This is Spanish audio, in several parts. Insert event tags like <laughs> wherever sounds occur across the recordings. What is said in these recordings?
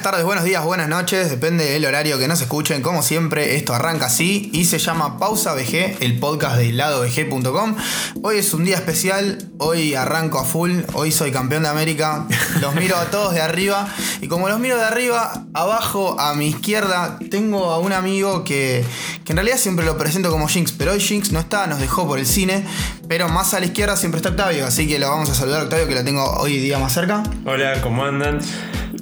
Buenas tardes, buenos días, buenas noches, depende del horario que nos escuchen. Como siempre, esto arranca así y se llama Pausa VG, el podcast de ladovg.com. Hoy es un día especial, hoy arranco a full, hoy soy campeón de América, los miro a todos de arriba y como los miro de arriba, abajo a mi izquierda tengo a un amigo que, que en realidad siempre lo presento como Jinx, pero hoy Jinx no está, nos dejó por el cine, pero más a la izquierda siempre está Octavio, así que lo vamos a saludar Octavio que lo tengo hoy día más cerca. Hola, ¿cómo andan?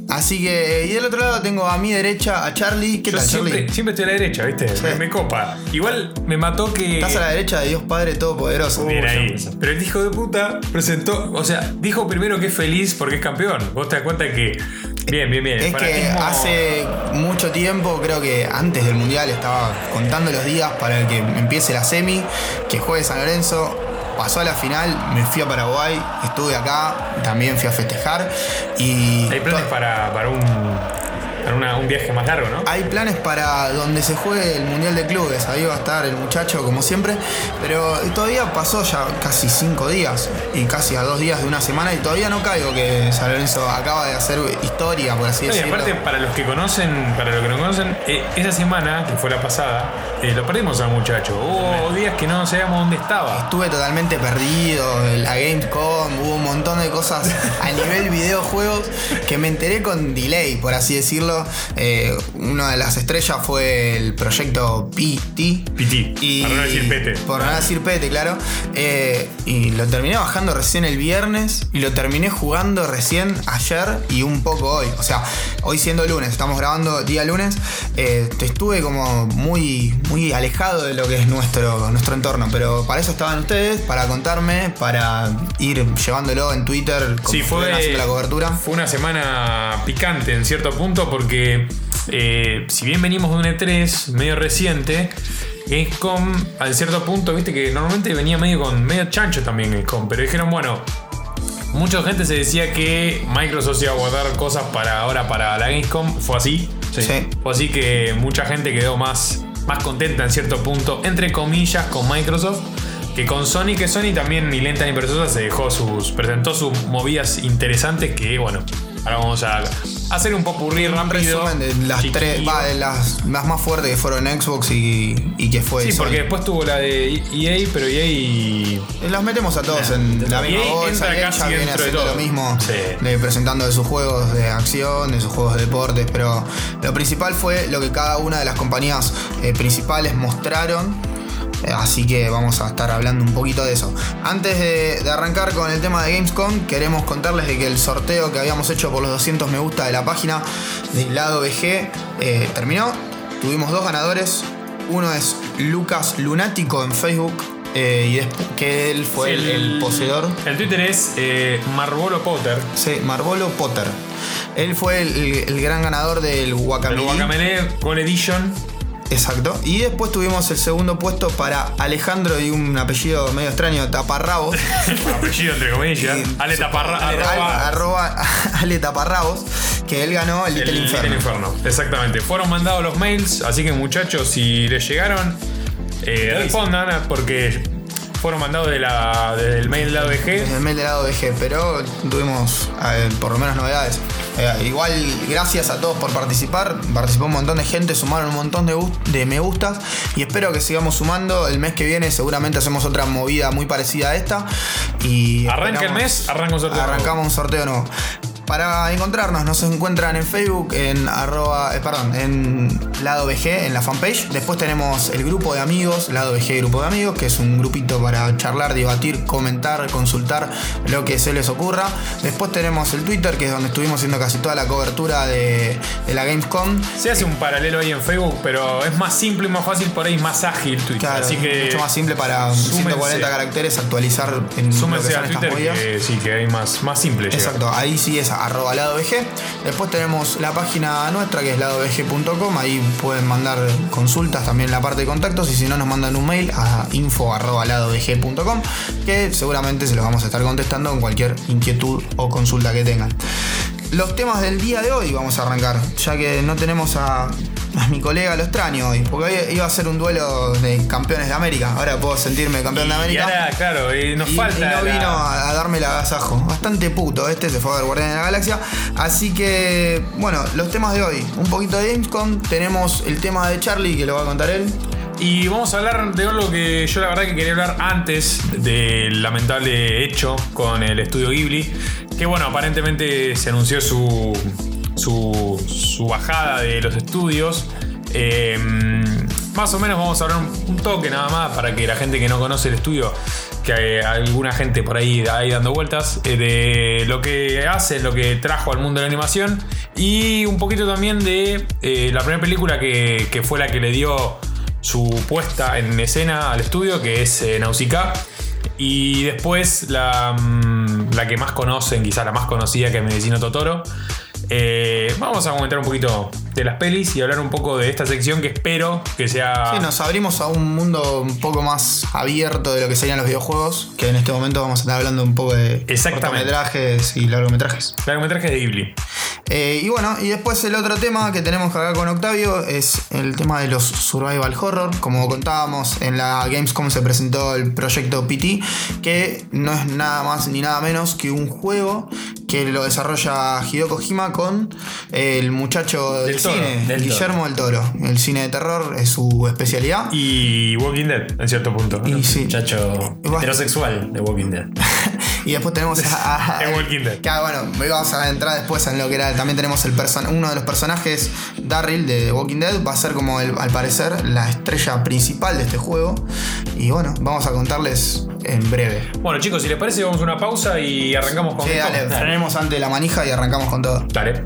Así que, y del otro lado tengo a mi derecha a Charlie. ¿Qué Yo tal, siempre, Charlie? siempre estoy a la derecha, ¿viste? Sí. Me, me copa. Igual me mató que. Estás a la derecha de Dios Padre Todopoderoso. Bien Uh, ahí. Pero el hijo de puta presentó. O sea, dijo primero que es feliz porque es campeón. Vos te das cuenta que. Bien, bien, bien. Es que hace mucho tiempo, creo que antes del Mundial, estaba contando los días para el que empiece la semi, que juegue San Lorenzo. Pasó a la final, me fui a Paraguay, estuve acá, también fui a festejar. Y Hay planes para, para un. Para una- un viaje más largo, ¿no? Hay planes para donde se juegue el Mundial de Clubes, ahí va a estar el muchacho como siempre, pero todavía pasó ya casi cinco días y casi a dos días de una semana y todavía no caigo que San Lorenzo acaba de hacer historia, por así No, y decirlo. aparte, para los que conocen, para los que no conocen, eh, esa semana, que fue la pasada, eh, lo perdimos al muchacho. Hubo días que no sabíamos dónde estaba. Estuve totalmente perdido, la Gamescom, hubo un montón de cosas a nivel videojuegos que me enteré con delay, por así decirlo. Eh, una de las estrellas fue el proyecto PT. Piti. Y, Para no decir pete. Por no decir pete, claro. Eh, y lo terminé bajando recién el viernes y lo terminé jugando recién ayer y un poco hoy. O sea, hoy siendo lunes, estamos grabando día lunes, estuve como muy, muy alejado de lo que es nuestro, nuestro entorno. Pero para eso estaban ustedes, para contarme, para ir llevándolo en Twitter, como Sí, fue, haciendo la cobertura. fue una semana picante en cierto punto porque eh, si bien venimos de un E3 medio reciente, Gamescom al cierto punto, viste que normalmente venía medio con medio chancho también Gamescom, pero dijeron, bueno, mucha gente se decía que Microsoft iba a guardar cosas para ahora para la Gamescom, fue así. Sí. Fue así que mucha gente quedó más, más contenta en cierto punto, entre comillas, con Microsoft. Que con Sony, que Sony también ni lenta ni perezosa se dejó sus. presentó sus movidas interesantes que bueno. Ahora vamos a hacer un popurrí Un rápido. resumen de las chiquillo. tres, va, de las, las más fuertes que fueron Xbox y, y que fue Sí, Sony. porque después tuvo la de EA, pero EA Y Las metemos a todos en la misma EA bolsa. entra y casi viene haciendo lo mismo, Sí. de- presentando de sus juegos de acción, de sus juegos de deportes, pero lo principal fue lo que cada una de las compañías eh, principales mostraron. Así que vamos a estar hablando un poquito de eso. Antes de, de arrancar con el tema de Gamescom, queremos contarles de que el sorteo que habíamos hecho por los 200 me gusta de la página del lado VG eh, terminó. Tuvimos dos ganadores. Uno es Lucas Lunático en Facebook. eh, y despu- que él fue el, el poseedor. El Twitter es eh, Marvolo Potter. Sí, Marvolo Potter. Él fue el, el- el gran ganador del El Guacamole. Guacamele Gold Edition. Exacto. Y después tuvimos el segundo puesto para Alejandro y un apellido medio extraño, Taparrabos. <laughs> apellido entre comillas. Y- Ale Taparra. Ale- arroba- arroba <laughs> Ale Taparrabos. Que él ganó el Little El Inferno. Little Inferno, exactamente. Fueron mandados los mails, así que muchachos, si les llegaron, eh, respondan porque fueron mandados de la, del mail de la En OVG. el mail del lado VG, pero tuvimos eh, por lo menos novedades. Eh, igual, gracias a todos por participar. Participó un montón de gente, sumaron un montón de, me gustas. Y espero que sigamos sumando. El mes que viene seguramente hacemos otra movida muy parecida a esta. Y Arranca el mes, arranca un sorteo. Arrancamos un sorteo nuevo. Para encontrarnos, nos encuentran en Facebook, en arroba, eh, perdón, en Lado VG, en la fanpage. Después tenemos el grupo de amigos, Lado VG Grupo de Amigos, que es un grupito para charlar, debatir, comentar, consultar lo que se les ocurra. Después tenemos el Twitter, que es donde estuvimos haciendo casi toda la cobertura de, de la Gamescom. Se hace un paralelo ahí en Facebook, pero es más simple y más fácil, por ahí más ágil Twitter. Claro, así que mucho más simple para súmense. 140 caracteres actualizar en lo que súmense son a estas Twitter movidas. que sí, que hay más, más simple. llegar. Exacto, ahí sí es arroba lado VG. Después tenemos la página nuestra que es ladovg.com, ahí pueden mandar consultas también en la parte de contactos y si no nos mandan un mail a info arroba ladovg.com que seguramente se los vamos a estar contestando con cualquier inquietud o consulta que tengan. los temas del día de hoy vamos a arrancar, ya que no tenemos a, a <laughs> mi colega lo extraño hoy, porque hoy iba a ser un duelo de campeones de América. Ahora puedo sentirme campeón de Y América. ahora, claro, y nos Y- falta. y no la- vino a, a darme el agasajo. Bastante puto este, se fue a ver Guardián de la Galaxia. Así que, bueno, los temas de hoy. Un poquito de Gamescom. Tenemos el tema de Charlie, que lo va a contar él. Y vamos a hablar de algo que yo la verdad que quería hablar antes del lamentable hecho con el estudio Ghibli. Que bueno, aparentemente se anunció su, su, bajada de los estudios. Eh, más o menos vamos a hablar un, un toque nada más para que la gente que no conoce el estudio, que hay alguna gente por ahí, ahí dando vueltas, eh, de lo que hace, lo que trajo al mundo de la animación y un poquito también de eh, la primera película que, que fue la que le dio su puesta en escena al estudio, que es eh, Nausicaa. Y después la, mm, la que más conocen, quizá la más conocida, que es Medicino Totoro. Eh, vamos a comentar un poquito de las pelis y hablar un poco de esta sección que espero que sea... Sí, nos abrimos a un mundo un poco más abierto de lo que serían los videojuegos. Que en este momento vamos a estar hablando un poco de cortometrajes y largometrajes. Largometrajes de Ghibli. Eh, y bueno, y después el otro tema que tenemos acá con Octavio es el tema de los survival horror. Como contábamos, en la Gamescom se presentó el proyecto PT, que no es nada más ni nada menos que un juego que lo desarrolla Hideo Kojima con el muchacho del, cine, del Guillermo del Toro. El cine de terror es su especialidad. Y Walking Dead, en cierto punto. Y sí. Muchacho vas- heterosexual de Walking Dead. <laughs> Y después tenemos a. a- <laughs> En Walking Dead. Que, bueno, vamos a entrar después en lo que era. También tenemos el person uno de los personajes, Darryl de Walking Dead. Va a ser como el- al parecer la estrella principal de este juego. Y bueno, vamos a contarles en breve. Bueno chicos, si les parece vamos a una pausa y arrancamos con Sí, esto. dale, frenemos ante la manija y arrancamos con todo. Dale.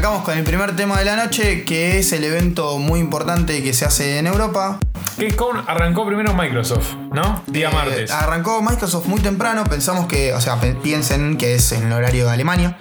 Arrancamos con el primer tema de la noche, que es el evento muy importante que se hace en Europa. Gamescom arrancó primero Microsoft, ¿no? Día Eh, martes. Arrancó Microsoft muy temprano, pensamos que, o sea, piensen que es en el horario de Alemania.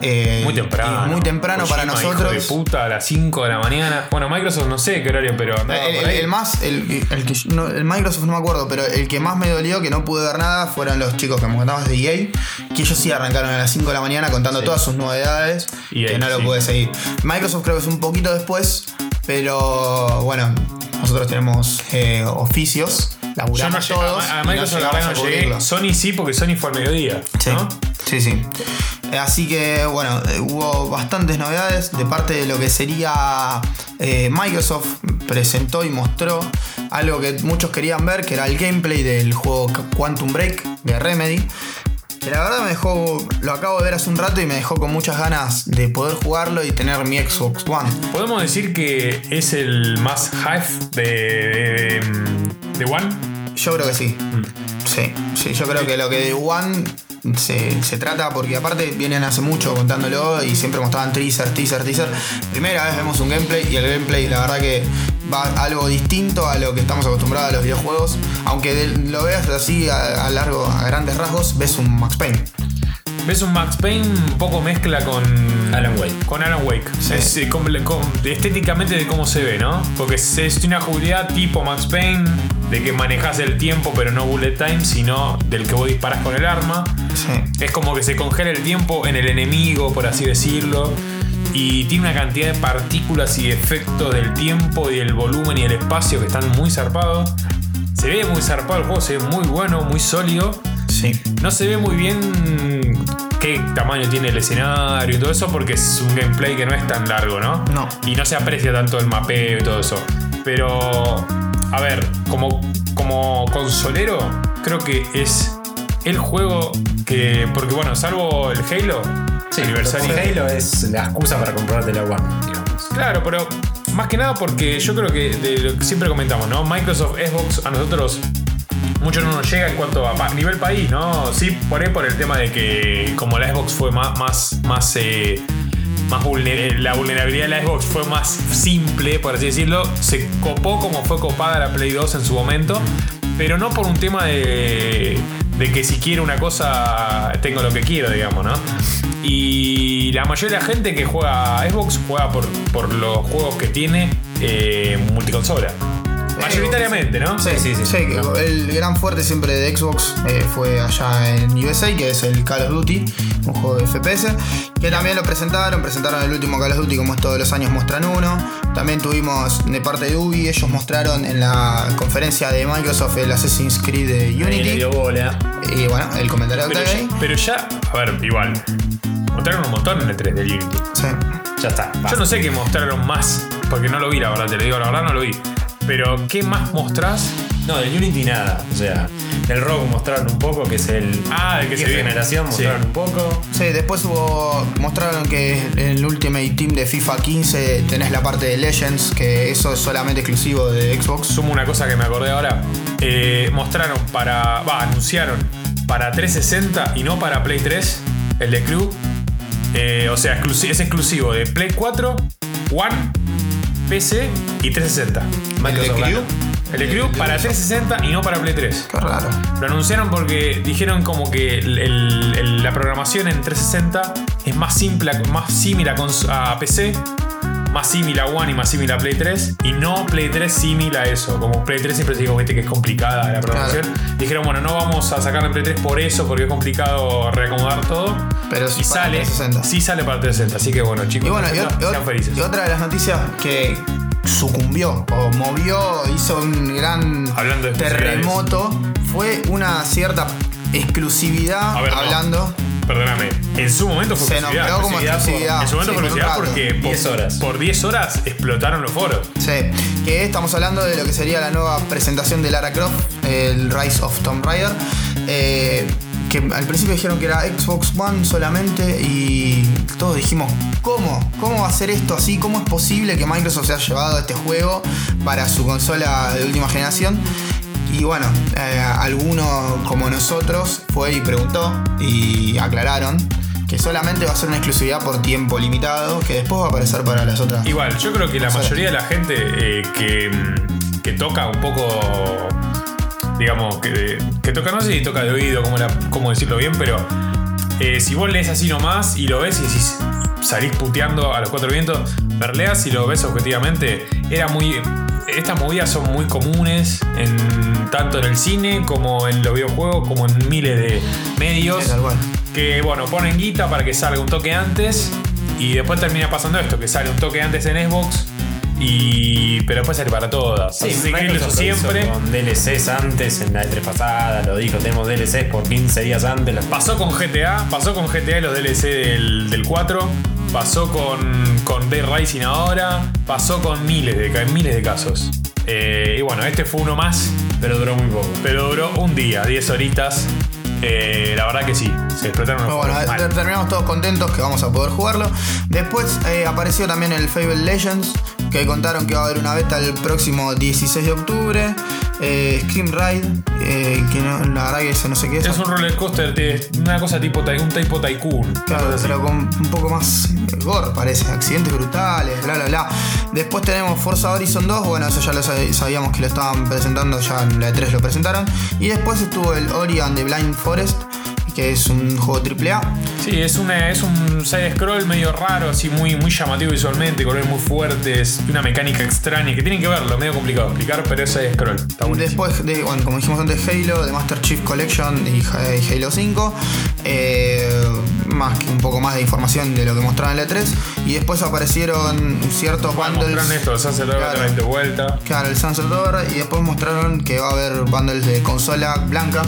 Eh, Muy temprano. Muy temprano para nosotros. Hijo de puta, a las 5 de la mañana. Bueno, Microsoft no sé qué horario, pero andaba El, por el- ahí. el más, el, el que no, el Microsoft no me acuerdo, pero el que más me dolió que no pude ver nada fueron los chicos que me contabas de EA, que ellos sí arrancaron a las 5 de la mañana contando todas sus novedades, EA, que no lo sí. pude seguir. Microsoft creo que es un poquito después, pero bueno, nosotros tenemos eh, oficios Yo no laburamos todos. a, a y no Microsoft a no llegué. Sony sí, porque Sony fue al mediodía. Sí, ¿no? sí, sí. Así que bueno, eh, hubo bastantes novedades de parte de lo que sería eh, Microsoft presentó y mostró algo que muchos querían ver, que era el gameplay del juego Quantum Break de Remedy. Que la verdad me dejó, lo acabo de ver hace un rato y me dejó con muchas ganas de poder jugarlo y tener mi Xbox One. Podemos decir que es el más hype de, de, de One. Yo creo que sí. Sí, sí, yo creo que lo que de One se, se trata, porque aparte vienen hace mucho contándolo y siempre mostraban teaser, teaser, teaser. Primera vez vemos un gameplay y el gameplay la verdad que va algo distinto a lo que estamos acostumbrados a los videojuegos. Aunque de- lo veas así a, a largo, a grandes rasgos, ves un Max Payne. Ves un Max Payne un poco mezcla con Alan Wake. Con Alan Wake. Es, eh, estéticamente de cómo se ve, ¿no? Porque es, es una jugabilidad tipo Max Payne, de que manejas el tiempo pero no bullet time, sino del que vos disparas con el arma. Sí. Es como que se congela el tiempo en el enemigo, por así decirlo. Y tiene una cantidad de partículas y efectos del tiempo y del volumen y el espacio que están muy zarpados. Se ve muy zarpado el juego, se ve muy bueno, muy sólido. Sí. No se ve muy bien qué tamaño tiene el escenario y todo eso porque es un gameplay que no es tan largo, ¿no? No. Y no se aprecia tanto el mapeo y todo eso. Pero, a ver, como, como consolero, creo que es el juego que. Porque, bueno, salvo el Halo, aniversario. Con Halo es la excusa para comprarte la One, digamos. Claro, pero más que nada porque yo creo que de lo que siempre comentamos, ¿no? Microsoft Xbox a nosotros mucho no nos llega en cuanto a pa- nivel país, ¿no? Sí, por ahí por el tema de que como la Xbox fue más, más, más, eh, vulner- la vulnerabilidad de la Xbox fue más simple, por así decirlo, se copó como fue copada la Play 2 en su momento, pero no por un tema de, que si quiero una cosa tengo lo que quiero, digamos, ¿no? Y la mayoría de la gente que juega a Xbox juega por, por los juegos que tiene eh, multiconsola. Mayoritariamente, ¿no? Sí, Sí, sí, sí. el gran fuerte siempre de Xbox eh, fue allá en USA, que es el Call of Duty, un juego de FPS, que también lo presentaron, presentaron el último Call of Duty como es todos los años muestran uno. También tuvimos de parte de Ubi, ellos mostraron en la conferencia de Microsoft el Assassin's Creed de Ahí le Unity. dio bola. Y bueno, el comentario Pero hay. ya, pero ya, a ver, igual. Mostraron un montón en el 3 del Unity. Sí. Ya está. Yo no sé qué mostraron más, porque no lo vi, la verdad, te lo digo, la verdad no lo vi. Pero, ¿qué más mostrás? No, del Unity nada. O sea, del Rogue mostraron un poco, que es el. Ah, el que se viene. generación, Sí. mostraron un poco. Sí, después hubo. Mostraron que en el Ultimate Team de FIFA 15 tenés la parte de Legends, que eso es solamente exclusivo de Xbox. Sumo una cosa que me acordé ahora. Eh, mostraron para. Va, anunciaron para 360 y no para Play 3, el de Crew. Eh, o sea, es exclusivo de Play 4, One, PC y 360. Microsoft ¿El de Crew? gana. El de Crew para 360 y no para Play 3. Qué raro. Lo anunciaron porque dijeron como que el- el- el- la programación en 360 es más simple, más similar a, cons- a PC, más similar a One y más similar a Play 3, y no Play 3 similar a eso. Como Play 3 siempre se digo viste, que es complicada la programación. Dijeron, bueno, no vamos a sacar en Play 3 por eso, porque es complicado reacomodar todo. Pero sí y sale, 360. sí sale para 360, así que bueno, chicos, Y bueno, y, 360, ot- sean felices. y otra de las noticias que sucumbió o movió, hizo un gran Hablando de terremoto, fue una cierta exclusividad no. Perdóname, en su momento fue Se exclusividad. nombró como exclusividad. En su momento sí, fue por un exclusividad rato. porque por 10 horas. por 10 horas explotaron los foros. Sí, que estamos hablando de lo que sería la nueva presentación de Lara Croft, el Rise of Tomb Raider. eh, que al principio dijeron que era Xbox One solamente y todos dijimos, ¿cómo? ¿Cómo va a ser esto así? ¿Cómo es posible que Microsoft se haya llevado este juego para su consola de última generación? Y bueno, eh, alguno como nosotros fue y preguntó y aclararon que solamente va a ser una exclusividad por tiempo limitado, que después va a aparecer para las otras. Igual, yo creo que la mayoría de la gente eh, que, que toca un poco, digamos, que, que toca, no sé si toca de oído, cómo, la- cómo decirlo bien, pero eh, si vos lees así nomás y lo ves y decís, salís puteando a los cuatro vientos, verleas y lo ves objetivamente, era muy... Estas movidas son muy comunes en, tanto en el cine como en los videojuegos, como en miles de medios Sí, que bueno, ponen guita para que salga un toque antes y después termina pasando esto, que sale un toque antes en Xbox Y, pero después sale para todas. Sí, Así que hizo siempre. Con DLCs antes, en la E3 pasada, lo dijo, tenemos DLCs por 15 días antes. las- Pasó con GTA, pasó con GTA y los DLC del, del 4, pasó con, con Rising ahora, pasó con miles de, miles de casos. Eh, y bueno, este fue uno más, Pero duró muy poco. pero duró un día, 10 horitas. Eh, la verdad que sí, se explotaron los bueno, ter- mal. terminamos todos contentos que vamos a poder jugarlo. Después eh, apareció también el Fable Legends, que contaron que va a haber una beta el próximo 16 de octubre. Eh, Scream Ride, eh, que no, la verdad que eso no sé qué es. Es un roller coaster, de- una cosa tipo, un tipo tycoon. Claro, así. pero con un poco más gore, parece. Accidentes brutales, bla, bla, bla. Después tenemos Forza Horizon 2. Bueno, eso ya lo sab- sabíamos que lo estaban presentando, ya en la E3 lo presentaron. Y después estuvo el Ori and the Blind Forest, que es un juego AAA. Sí, es, una, es un side scroll medio raro, así muy, muy llamativo visualmente, colores muy fuertes, una mecánica extraña que tienen que verlo, medio complicado de explicar, pero es side scroll. Está buenísimo. Después, de, bueno, como dijimos antes, Halo, The Master Chief Collection y y Halo 5. Eh, más que un poco más de información de lo que mostraron en la E3. Y después aparecieron ciertos bundles. Mostraron esto, el Sunset Claro. de vuelta. Claro, el Sunset Over y después mostraron que va a haber bundles de consola blanca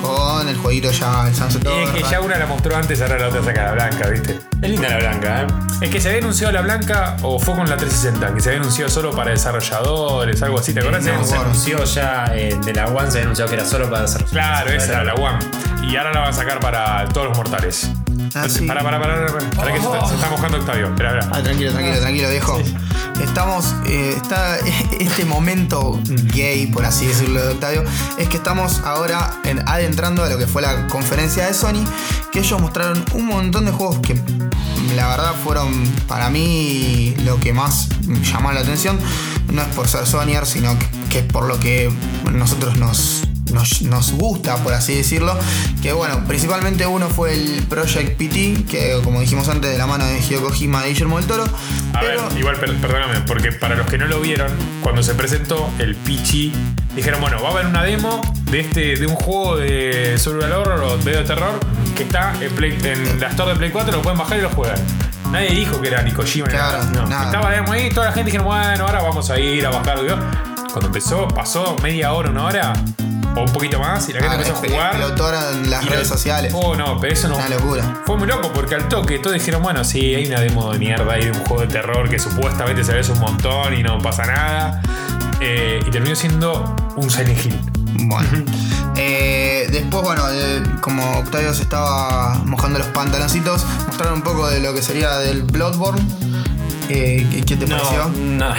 con el jueguito ya, el Sunset Y es que ya una la mostró antes, ahora la otra saca la blanca, ¿viste? Es linda la blanca, ¿eh? Es que se había anunciado la blanca o fue con la 360, que se había anunciado solo para desarrolladores, algo así, ¿te acuerdas? No, se anunció ya eh, de la One, se había anunciado que era solo para hacer. Claro, esa era la One. Y ahora la van a sacar para todos los mortales. Para, para, para, para, que se está, mojando Octavio. Espera, espera. Ah, tranquilo, tranquilo, tranquilo, viejo. Estamos, eh, está <laughs> este momento gay, por así decirlo, de Octavio, es que estamos ahora en- adentrando a lo que fue la conferencia de Sony, que ellos mostraron un montón de juegos que la verdad fueron para mí lo que más llamó la atención. No es por ser Sonyer, sino que, que es por lo que nosotros nos, nos, nos gusta, por así decirlo. Que bueno, principalmente uno fue el Project PT, que como dijimos antes, de la mano de Hideo Kojima y Guillermo del Toro. A pero- ver, igual, per- perdóname, porque para los que no lo vieron, cuando se presentó el Pichi, dijeron, bueno, va a haber una demo de este de un juego de survival horror o de terror que está en, Play- en la store de Play 4, lo pueden bajar y lo juegan. Nadie dijo que era ni Kojima ni Claro, nada. No, nada. Estaba la demo ahí, toda la gente dijeron, bueno, ahora vamos a ir a bajarlo. Cuando empezó, pasó media hora, una hora, o un poquito más, y la gente Ah, empezó a jugar. explotó en las redes sociales. Oh, no, pero eso no. Una locura. Fue muy loco porque al toque todos dijeron, bueno, sí, hay una demo de mierda de un juego de terror que supuestamente se ve un montón y no pasa nada. Eh, y terminó siendo un Silent Hill. Bueno. <laughs> Eh, después, bueno, eh, como Octavio se estaba mojando los pantaloncitos, mostraron un poco de lo que sería del Bloodborne. Eh, ¿qué, qué te pareció? No,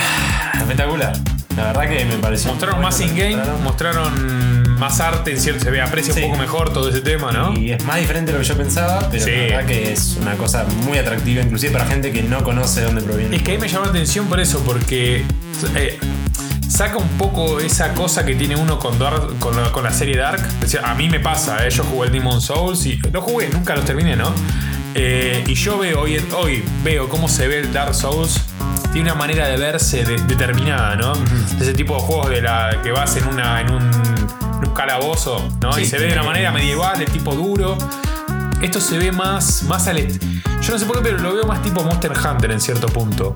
espectacular. La verdad que me pareció. Mostraron más in-game, mostraron. mostraron más arte, en cierto, se ve, aprecia Sí. un poco mejor todo ese tema, ¿no? Y es más diferente de lo que yo pensaba, pero Sí. la verdad que es una cosa muy atractiva, inclusive para gente que no conoce de dónde proviene. Es que ahí me llamó la atención por eso, porque eh, saca un poco esa cosa que tiene uno con, Dark- con, la, con la serie Dark. A mí me pasa, eh, yo jugué el Demon Souls y lo jugué, nunca los terminé, ¿no? Eh, y yo veo hoy, hoy veo cómo se ve el Dark Souls. Tiene una manera de verse de- determinada, ¿no? Ese tipo de juegos de la que vas en una en un, en un calabozo, ¿no? Sí, y se ve de una manera medieval, de tipo duro. Esto se ve más, más al Yo no sé por qué, pero lo veo más tipo Monster Hunter en cierto punto.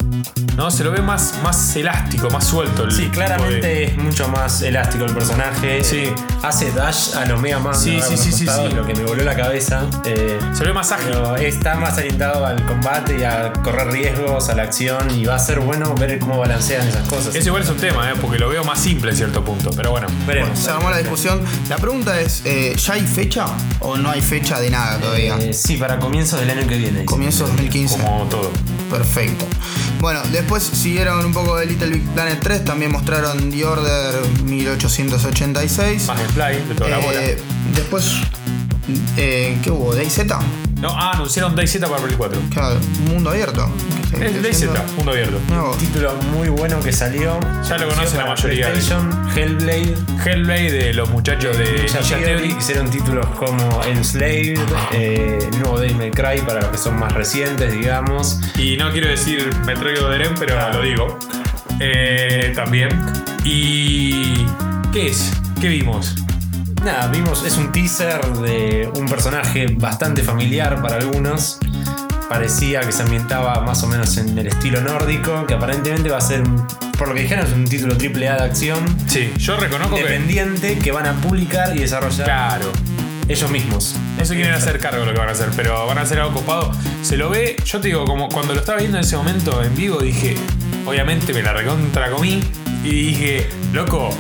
¿No? Se lo ve más, más elástico, más suelto. el Sí, claramente de- es mucho más elástico el personaje. Sí. Eh, Hace dash a lo Mega Man. Sí, sí, A los sí, sí. Lo que me voló la cabeza. Eh, Se lo ve más ágil. pero está más orientado al combate y a correr riesgos, a la acción. Y va a ser bueno ver cómo balancean esas cosas. Eso igual es un tema, ¿eh? porque lo veo más simple en cierto punto. Pero bueno. Veremos. Se armó la discusión. La pregunta es: eh, ¿ya hay fecha o no hay fecha de nada todavía? Eh, sí, para comienzos del año que viene. Comienzo 2015. Como todo. Perfecto. Bueno, después siguieron un poco de Little Big Planet 3, también mostraron The Order 1886. Más gameplay de toda la bola. Eh, después, eh, ¿qué hubo? ¿DayZ? No, ah, anunciaron DayZ para Play 4. Claro, un mundo abierto. ¿Qué Es DayZ, mundo abierto. No, Título muy bueno que salió. Ya lo conocen la mayoría de- Hellblade. Hellblade de los muchachos de Ninja Ninja Theory, Theory. hicieron títulos como Enslaved, eh, el nuevo Devil May Cry para los que son más recientes, digamos. Y no quiero decir Metroid Otherem, pero Ah. lo digo. Eh, también. ¿Y qué es? ¿Qué vimos? Nada, vimos, es un teaser de un personaje bastante familiar para algunos. parecía que se ambientaba más o menos en el estilo nórdico, que aparentemente va a ser, por lo que dijeron, es un título triple A de acción Sí, yo reconozco que. independiente que van a publicar y desarrollar Claro. ellos mismos. Eso quieren hacer cargo de lo que van a hacer, pero van a hacer algo copado. Se lo ve, yo te digo, como cuando lo estaba viendo en ese momento en vivo, dije, obviamente me la recontra comí y dije, loco,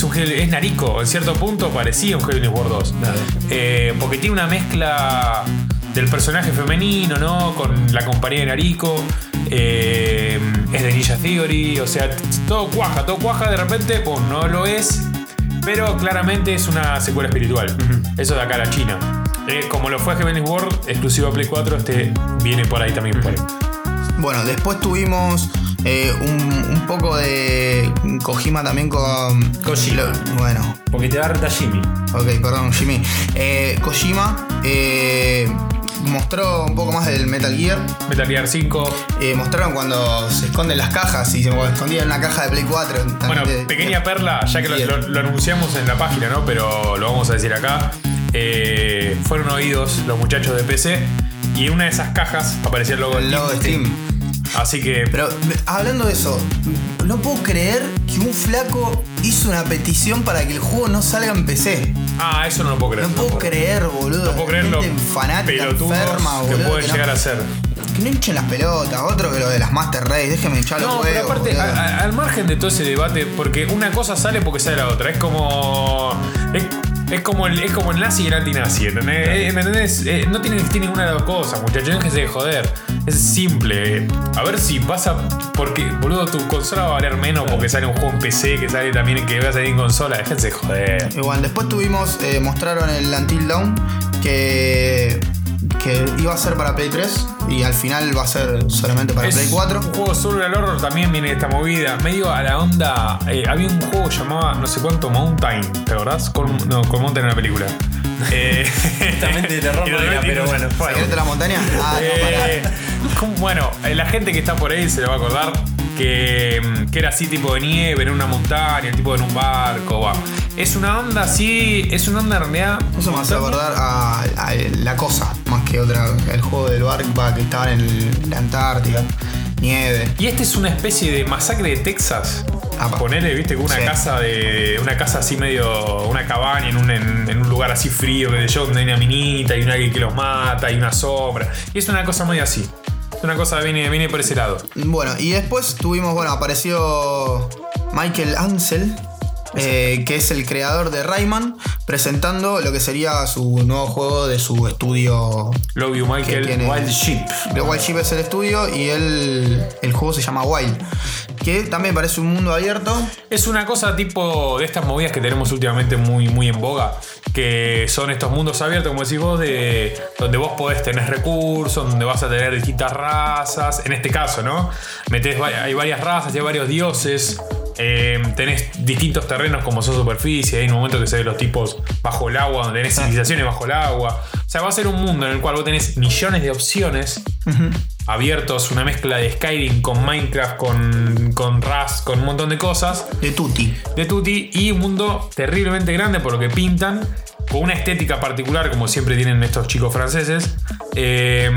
es un es Nariko, en cierto punto parecía un Heavenly War 2. Claro. Eh, porque tiene una mezcla del personaje femenino, ¿no? Con la compañía de Nariko. eh, es de Ninja Theory, o sea, todo cuaja, todo cuaja de repente, pues no lo es, pero claramente es una secuela espiritual. Eso de acá a la China. Eh, como lo fue Heavenly World, exclusivo a Play 4, este viene por ahí también. por ahí. Bueno, después tuvimos eh, un, un poco de Kojima también con. Kojima. lo- bueno, Porque te va a retar Jimmy. ok, perdón, Jimmy. Eh, Kojima eh, mostró un poco más del Metal Gear. Metal Gear 5. Eh, mostraron cuando se esconden las cajas y se escondía en una caja de Play 4. Bueno, de- pequeña perla, ya que lo, Bien. lo- lo anunciamos en la página, ¿no? Pero lo vamos a decir acá. Eh, fueron oídos los muchachos de PC y en una de esas cajas aparecía el logo el logo de Steam. Así que Pero hablando de eso, no puedo creer que un flaco hizo una petición para que el juego no salga en PC. Ah, eso no lo puedo creer. No puedo creer, boludo. No puedo creerlo. Fanática, enferma, que boludo. pueden no- llegar a ser. Que no hinchen las pelotas, otro que lo de las Master Race, déjenme hinchar los No, pero aparte, boludo. a- a- al margen de todo ese debate, porque una cosa sale porque sale la otra. Es como. Es, es como el, es como el nazi y el antinazi, ¿entendés? Eh, ¿Me entendés? Eh, no tiene que ninguna de las dos cosas, muchachos. Déjense de joder. Es simple. A ver si pasa. Porque, boludo, tu consola va a valer menos porque sale un juego en PC que sale también que va a salir en consola. Déjense de joder. Igual, después tuvimos, eh, mostraron el Until Dawn que, que iba a ser para Play 3 y al final va a ser solamente para Es Play 4. Un juego survival horror también viene de esta movida. Medio a la onda. eh, había un juego llamado no sé cuánto Mountain, ¿te acordás? Con, no, con Mountain en la película. <laughs> Eh, de terror <laughs> pero bueno. ¿Secreto de la montaña? Ah, no, Eh, pará. como- bueno, eh, la gente que está por ahí se le va a acordar que, que era así tipo de nieve en una montaña, tipo en un barco. va. Es una onda así, es una onda en realidad. Eso me hace acordar a, a La Cosa, más que otra. El juego del barco va, que estaba en el- la Antártida. Nieve. Y este es una especie de masacre de Texas. Apa. Ponele, viste, con una Sí. casa de. Una casa así medio. Una cabaña en un, en, en un lugar así frío, que yo, donde hay una minita y un alguien que los mata y una sombra. Y es una cosa muy así. Una cosa viene, viene por ese lado. Bueno, y después tuvimos, bueno, apareció Michael Ansel, eh, que es el creador de Rayman, presentando lo que sería su nuevo juego de su estudio. Love you, Michael. Tiene- Wild Sheep. The Wild Sheep es el estudio y el, el juego se llama Wild, que también parece un mundo abierto. Es una cosa tipo de estas movidas que tenemos últimamente muy, muy en boga, que son estos mundos abiertos, como decís vos, de donde vos podés tener recursos, donde vas a tener distintas razas. En este caso, ¿no? Metés, hay varias razas, hay varios dioses. Eh, tenés distintos terrenos como son superficie, hay un momento que se ven los tipos bajo el agua, donde tenés civilizaciones bajo el agua. O sea, va a ser un mundo en el cual vos tenés millones de opciones abiertos, una mezcla de Skyrim con Minecraft, con, con Rust, con un montón de cosas De Tutti. de Tutti y un mundo terriblemente grande por lo que pintan, con una estética particular como siempre tienen estos chicos franceses. Eh,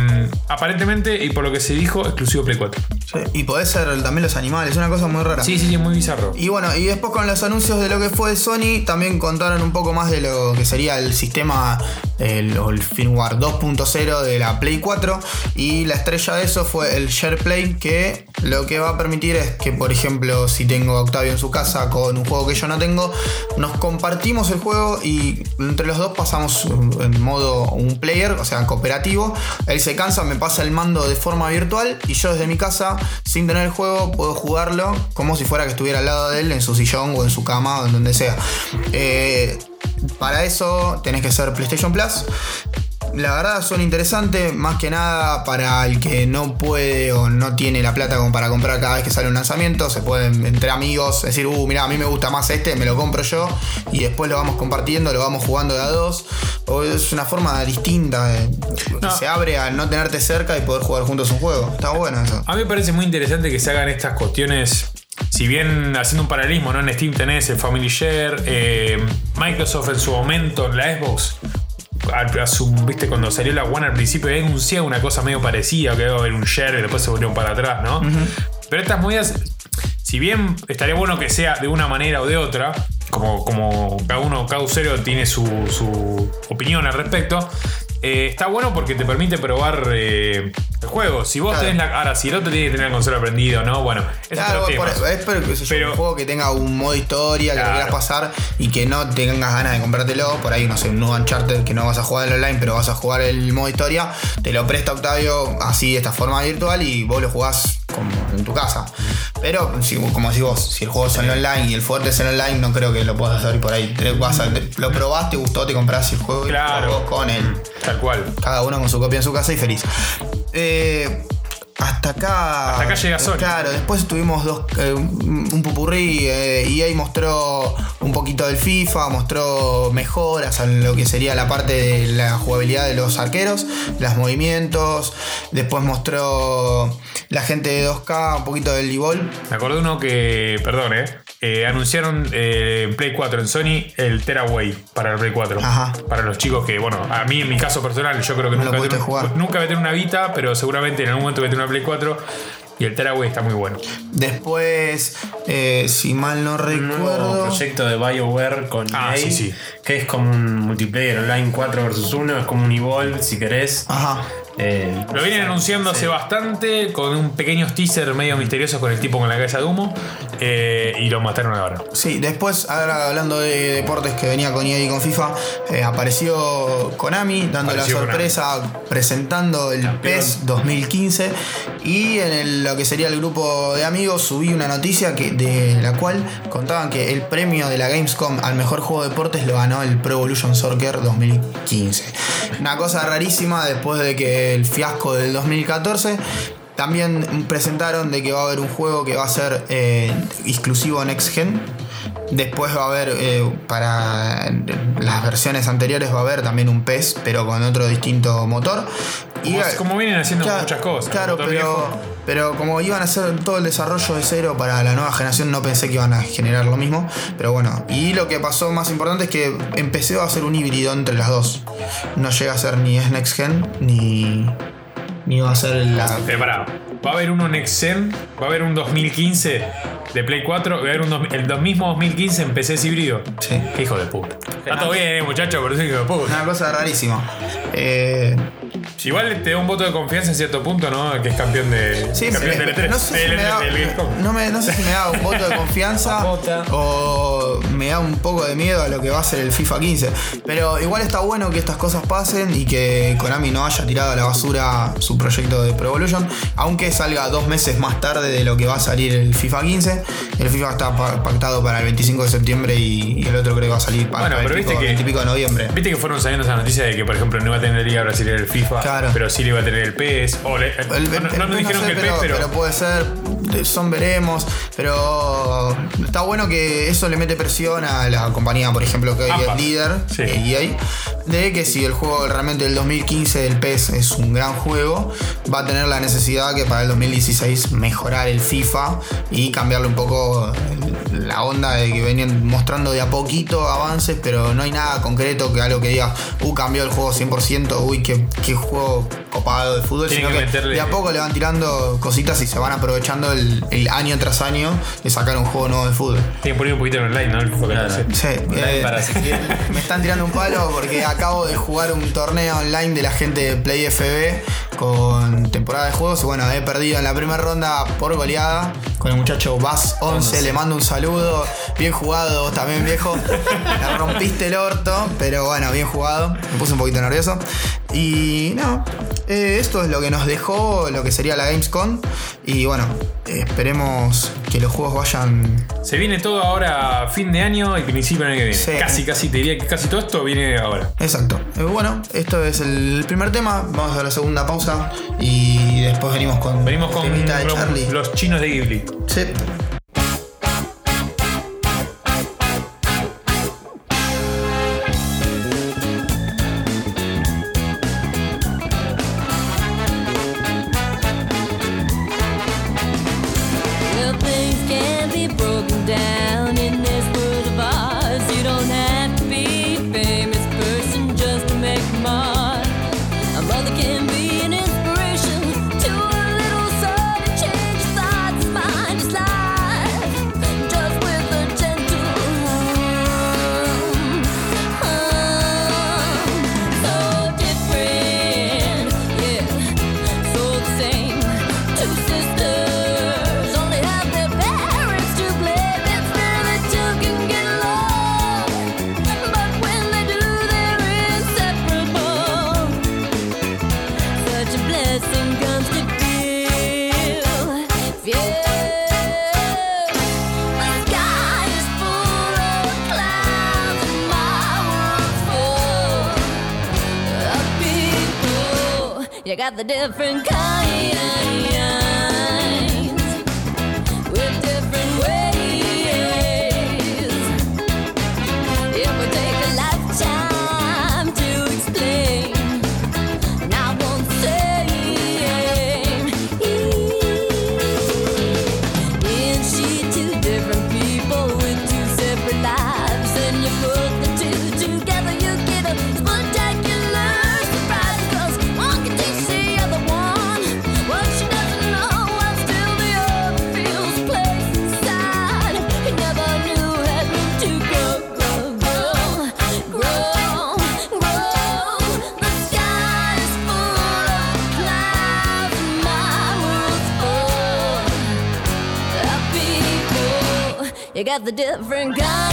aparentemente, y por lo que se dijo, exclusivo Play 4. Sí, Y podés ser también los animales, una cosa muy rara. Sí, sí, sí, muy bizarro. Y bueno, y después con los anuncios de lo que fue Sony, también contaron un poco más de lo que sería el sistema, el, o el firmware 2.0 de la Play 4. Y la estrella de eso fue el SharePlay, que lo que va a permitir es que, por ejemplo, si tengo a Octavio en su casa con un juego que yo no tengo, nos compartimos el juego y entre los dos pasamos en modo un player, o sea, cooperativo. Él se cansa, me pasa el mando de forma virtual y yo desde mi casa, sin tener el juego, puedo jugarlo como si fuera que estuviera al lado de él en su sillón o en su cama o en donde sea. Eh, para eso tenés que ser PlayStation Plus. La verdad son interesantes, más que nada para el que no puede o no tiene la plata como para comprar cada vez que sale un lanzamiento. Se pueden entre amigos decir, uh, mira, a mí me gusta más este, me lo compro yo. Y después lo vamos compartiendo, lo vamos jugando de a dos. O es una forma distinta. de- No. Se abre al no tenerte cerca y poder jugar juntos un juego. Está bueno eso. A mí me parece muy interesante que se hagan estas cuestiones. Si bien haciendo un paralelismo, ¿no? En Steam tenés el Family Share, eh, Microsoft en su momento, en la Xbox, viste, cuando salió la One al principio, había anunciado una cosa medio parecida, que iba a haber un share y después se volvieron para atrás, ¿no? Pero estas movidas, si bien estaría bueno que sea de una manera o de otra, como, como cada uno, cada usuario tiene su, su opinión al respecto. Eh, está bueno porque te permite probar eh, el juego. Si vos Claro. tenés la. Ahora, si el otro tiene que tener la consola prendida o no, bueno, es Claro, por- es pero, yo, Pero- un juego que tenga un modo historia, que lo quieras pasar y que no tengas ganas de comprártelo. Por ahí, no sé, un nuevo Uncharted que no vas a jugar el online, pero vas a jugar el modo historia. Te lo presta Octavio así, de esta forma virtual, y vos lo jugás como en tu casa. Pero, si- como decís vos, si el juego es en online y el fuerte es en online, no creo que lo puedas hacer por ahí. Te- vas a- te- lo probás, te gustó, te compras el juego y Claro. jugás con él. Tal cual. Cada uno con su copia en su casa y feliz. Eh, hasta acá. Hasta acá llega Sony. Claro, después tuvimos dos, eh, un pupurrí. eh, EA mostró un poquito del FIFA, mostró mejoras en lo que sería la parte de la jugabilidad de los arqueros, los movimientos. Después mostró la gente de 2K, un poquito del e-ball. Me acordé uno que, perdón, eh, eh, anunciaron eh, en Play 4 en Sony el Teraway para el Play 4. Ajá. Para los chicos que, bueno, a mí en mi caso personal, yo creo que No nunca, voy a tener- jugar. nunca voy a tener una Vita, pero seguramente en algún momento voy a tener una Play 4. Y el Teraway está muy bueno. Después, eh, si mal no Un recuerdo. proyecto de BioWare con Ah, EA, sí, sí. que es como un multiplayer online 4 vs 1, es como un Evolve si querés. Ajá. Eh, Lo vienen anunciando hace bastante, con un pequeño teaser medio misterioso con el tipo con la cabeza de humo. eh, y lo mataron ahora. Sí, después, ahora hablando de deportes que venía con EA y con FIFA, eh, apareció Konami dando Apareció la sorpresa presentando el PES 2015 y en el- lo que sería el grupo de amigos subí una noticia que, de la cual contaban que el premio de la Gamescom al mejor juego de deportes lo ganó el Pro Evolution Soccer 2015. Una cosa rarísima después de que el fiasco del 2014 también presentaron de que va a haber un juego que va a ser eh, exclusivo Next Gen. Después va a haber, eh, para las versiones anteriores, va a haber también un PES, pero con otro distinto motor. Como, como vienen haciendo Claro, muchas cosas. Claro, pero, viejo. Pero como iban a hacer todo el desarrollo de cero para la nueva generación, no pensé que iban a generar lo mismo. Pero bueno, y lo que pasó más importante es que empecé a hacer un híbrido entre las dos. No llega a ser ni es Next Gen, ni, ni va a ser la. Eh, pará, va a haber uno Next Gen, va a haber un 2015 de Play 4, va a haber un dos- el mismo 2015 en PCs híbrido. Sí. Qué hijo de puta. Está todo bien, eh, muchachos, pero es hijo de puta. Una cosa rarísima. Eh, Igual te da un voto de confianza en cierto punto, ¿no? Que es campeón de. Sí, campeón me- del E3. no, sé si del me E3 da, no, me- no sé si me da un voto de confianza <laughs> o me da un poco de miedo a lo que va a ser el FIFA 15. Pero igual está bueno que estas cosas pasen y que Konami no haya tirado a la basura su proyecto de Pro Evolution, aunque salga dos meses más tarde de lo que va a salir el FIFA 15. El FIFA está pa- pactado para el 25 de septiembre y, y el otro creo que va a salir para Bueno, el pero 20 viste que- 20 y pico de noviembre. Viste que fueron saliendo esa noticia de que, por ejemplo, no iba a tener Liga Brasileña el FIFA, Claro. Pero sí le iba a tener el PES. O le- El- no, el- no- dijeron sé, que el PES, pero, pero. puede ser, de- son veremos. Pero está bueno que eso le mete presión a la compañía, por ejemplo, que hoy es líder, Sí. eh, de que si el juego realmente del 2015 del PES es un gran juego, va a tener la necesidad que para el 2016 mejorar el FIFA y cambiarle un poco el- la onda de que venían mostrando de a poquito avances, pero no hay nada concreto que algo que diga, uh, cambió el juego 100%, uy, qué, qué juego copado de fútbol, Tienen sino que que, meterle- de a poco le van tirando cositas y se van aprovechando el, el año tras año de sacar un juego nuevo de fútbol. Tienen que poner un poquito en online, ¿no? El FIFA Claro. 14. Sí, online eh, para <laughs> me están tirando un palo porque acabo de jugar un torneo online de la gente de Play FB con temporada de juegos y bueno, he perdido en la primera ronda por goleada con el muchacho Bass 11, le mando un saludo, bien jugado vos también viejo, <laughs> me rompiste el orto, pero bueno, bien jugado, me puse un poquito nervioso y no, eh, esto es lo que nos dejó lo que sería la Gamescom y bueno, eh, esperemos que los juegos vayan Se viene todo ahora fin de año y principio del año que viene. Sí. Casi, casi, te diría que casi todo esto viene ahora. Exacto. Eh, Bueno, esto es el primer tema. Vamos a la segunda pausa y después venimos con Venimos con de Charlie. los chinos de Ghibli. Sí. The different kinds got the different kinds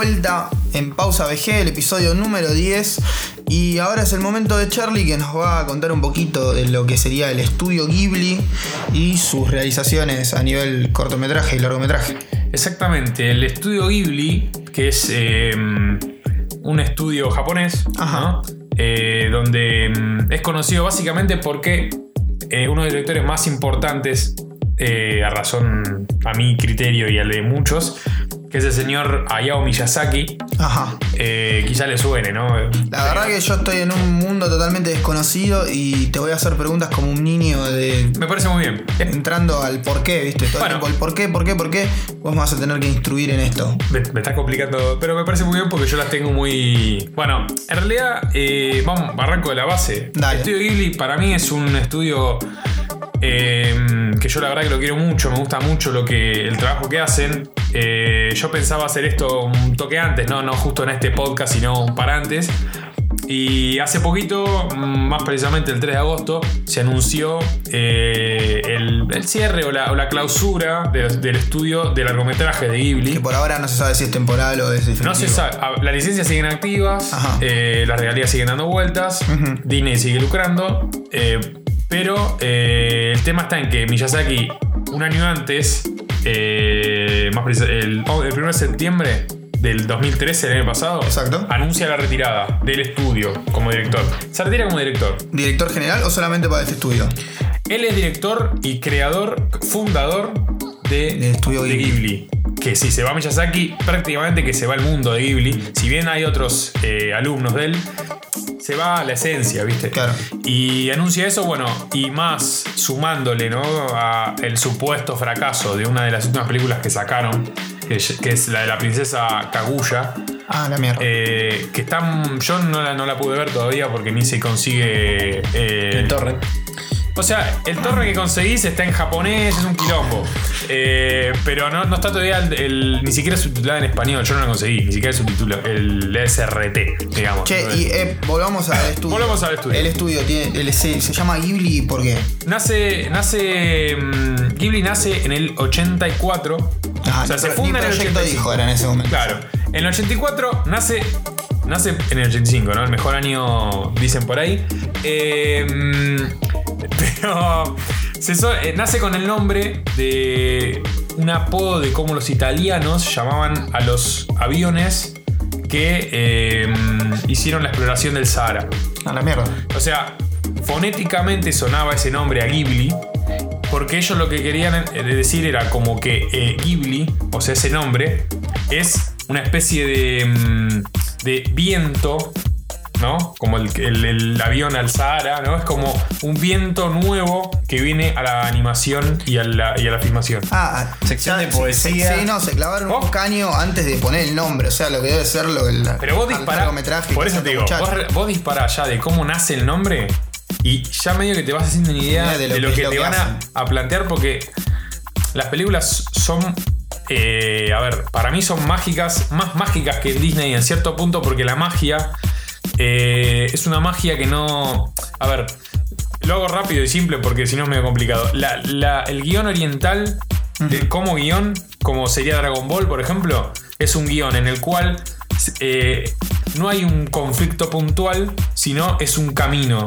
vuelta en Pausa VG, el episodio número 10. Y ahora es el momento de Charlie que nos va a contar un poquito de lo que sería el estudio Ghibli y sus realizaciones a nivel cortometraje y largometraje. Exactamente, el estudio Ghibli, que es eh, un estudio japonés, Ajá. ¿no? Eh, donde mm, es conocido básicamente porque eh, uno de los directores más importantes, eh, a razón, a mi criterio y al de muchos, que es el señor Hayao Miyazaki. Ajá. Eh, quizá le suene, ¿no? La verdad que yo estoy en un mundo totalmente desconocido y te voy a hacer preguntas como un niño de Me parece muy bien. Entrando al por qué, ¿viste? Todo Bueno. el tiempo el por qué, por qué, por qué. Vos me vas a tener que instruir en esto. Me, me está complicando, pero me parece muy bien porque yo las tengo muy. Bueno, en realidad, eh, vamos, arranco de la base. Dale. El estudio Ghibli para mí es un estudio eh, que yo la verdad que lo quiero mucho, me gusta mucho lo que, el trabajo que hacen. Eh, yo pensaba hacer esto un toque antes, no, no justo en este podcast, sino un par antes. Y hace poquito, mm, más precisamente el 3 de agosto, se anunció eh, el, el cierre o la, o la clausura de- del estudio de largometraje de Ghibli. Que por ahora no se sabe si es temporal o es definitivo. No se sabe. Ah, Las licencias siguen activas, eh, las regalías siguen dando vueltas. Disney sigue lucrando, eh, pero eh, el tema está en que Miyazaki, un año antes, eh, más el, oh, el 1 de septiembre del 2013, el año pasado, Exacto. anuncia la retirada del estudio como director. Se retira como director. ¿Director general o solamente para este estudio? Él es director y creador, fundador de, De Estudio de Ghibli. Que si se va Miyazaki, prácticamente que se va el mundo de Ghibli. Si bien hay otros eh, alumnos de él, se va a la esencia, ¿viste? Claro. Y anuncia eso, bueno, y más sumándole, ¿no? A el supuesto fracaso de una de las últimas películas que sacaron, que, que es la de la princesa Kaguya. Ah, la mierda. eh, que están. Yo no la, no la pude ver todavía porque ni se consigue. eh, El torrent. O sea, el torre que conseguís está en japonés, es un quilombo. Eh, pero no, no está todavía el, el- ni siquiera subtitulada en español. Yo no la conseguí, ni siquiera el subtítulo, el SRT, digamos. Che, y eh, volvamos al estudio. Volvamos al estudio. El estudio tiene, el- se, se llama Ghibli ¿por qué? Nace. Nace. mm, Ghibli nace en el 84. Ah, o sea, ni se pro- funda ni en el proyecto 85. dijo era en ese momento. Claro. En el 84 nace. Nace en el 85, ¿no? El mejor año, dicen por ahí. Eh, <laughs> pero. se so- eh, nace con el nombre de un apodo de cómo los italianos llamaban a los aviones que eh, hicieron la exploración del Sahara. A la mierda. O sea, fonéticamente sonaba ese nombre a Ghibli. Porque ellos lo que querían eh, decir era como que eh, Ghibli, o sea, ese nombre, es una especie de, mm, de viento, ¿no? Como el, el- el avión al Sahara, ¿no? Es como un viento nuevo que viene a la animación y a la, y a la filmación. Ah, Sección de poesía. Sí, no, se clavaron ¿Vos? un caño antes de poner el nombre. O sea, lo que debe ser lo el Pero vos disparás. Por que eso te digo, vos, vos disparás ya de cómo nace el nombre y ya medio que te vas haciendo una idea de lo, que, lo te van a, a plantear porque las películas son. eh, a ver, para mí son mágicas, más mágicas que Disney en cierto punto, porque la magia eh, es una magia que no. A ver, lo hago rápido y simple porque si no es medio complicado. La- la- el guion oriental, de- como guion, como sería Dragon Ball, por ejemplo, es un guion en el cual eh, no hay un conflicto puntual, sino es un camino.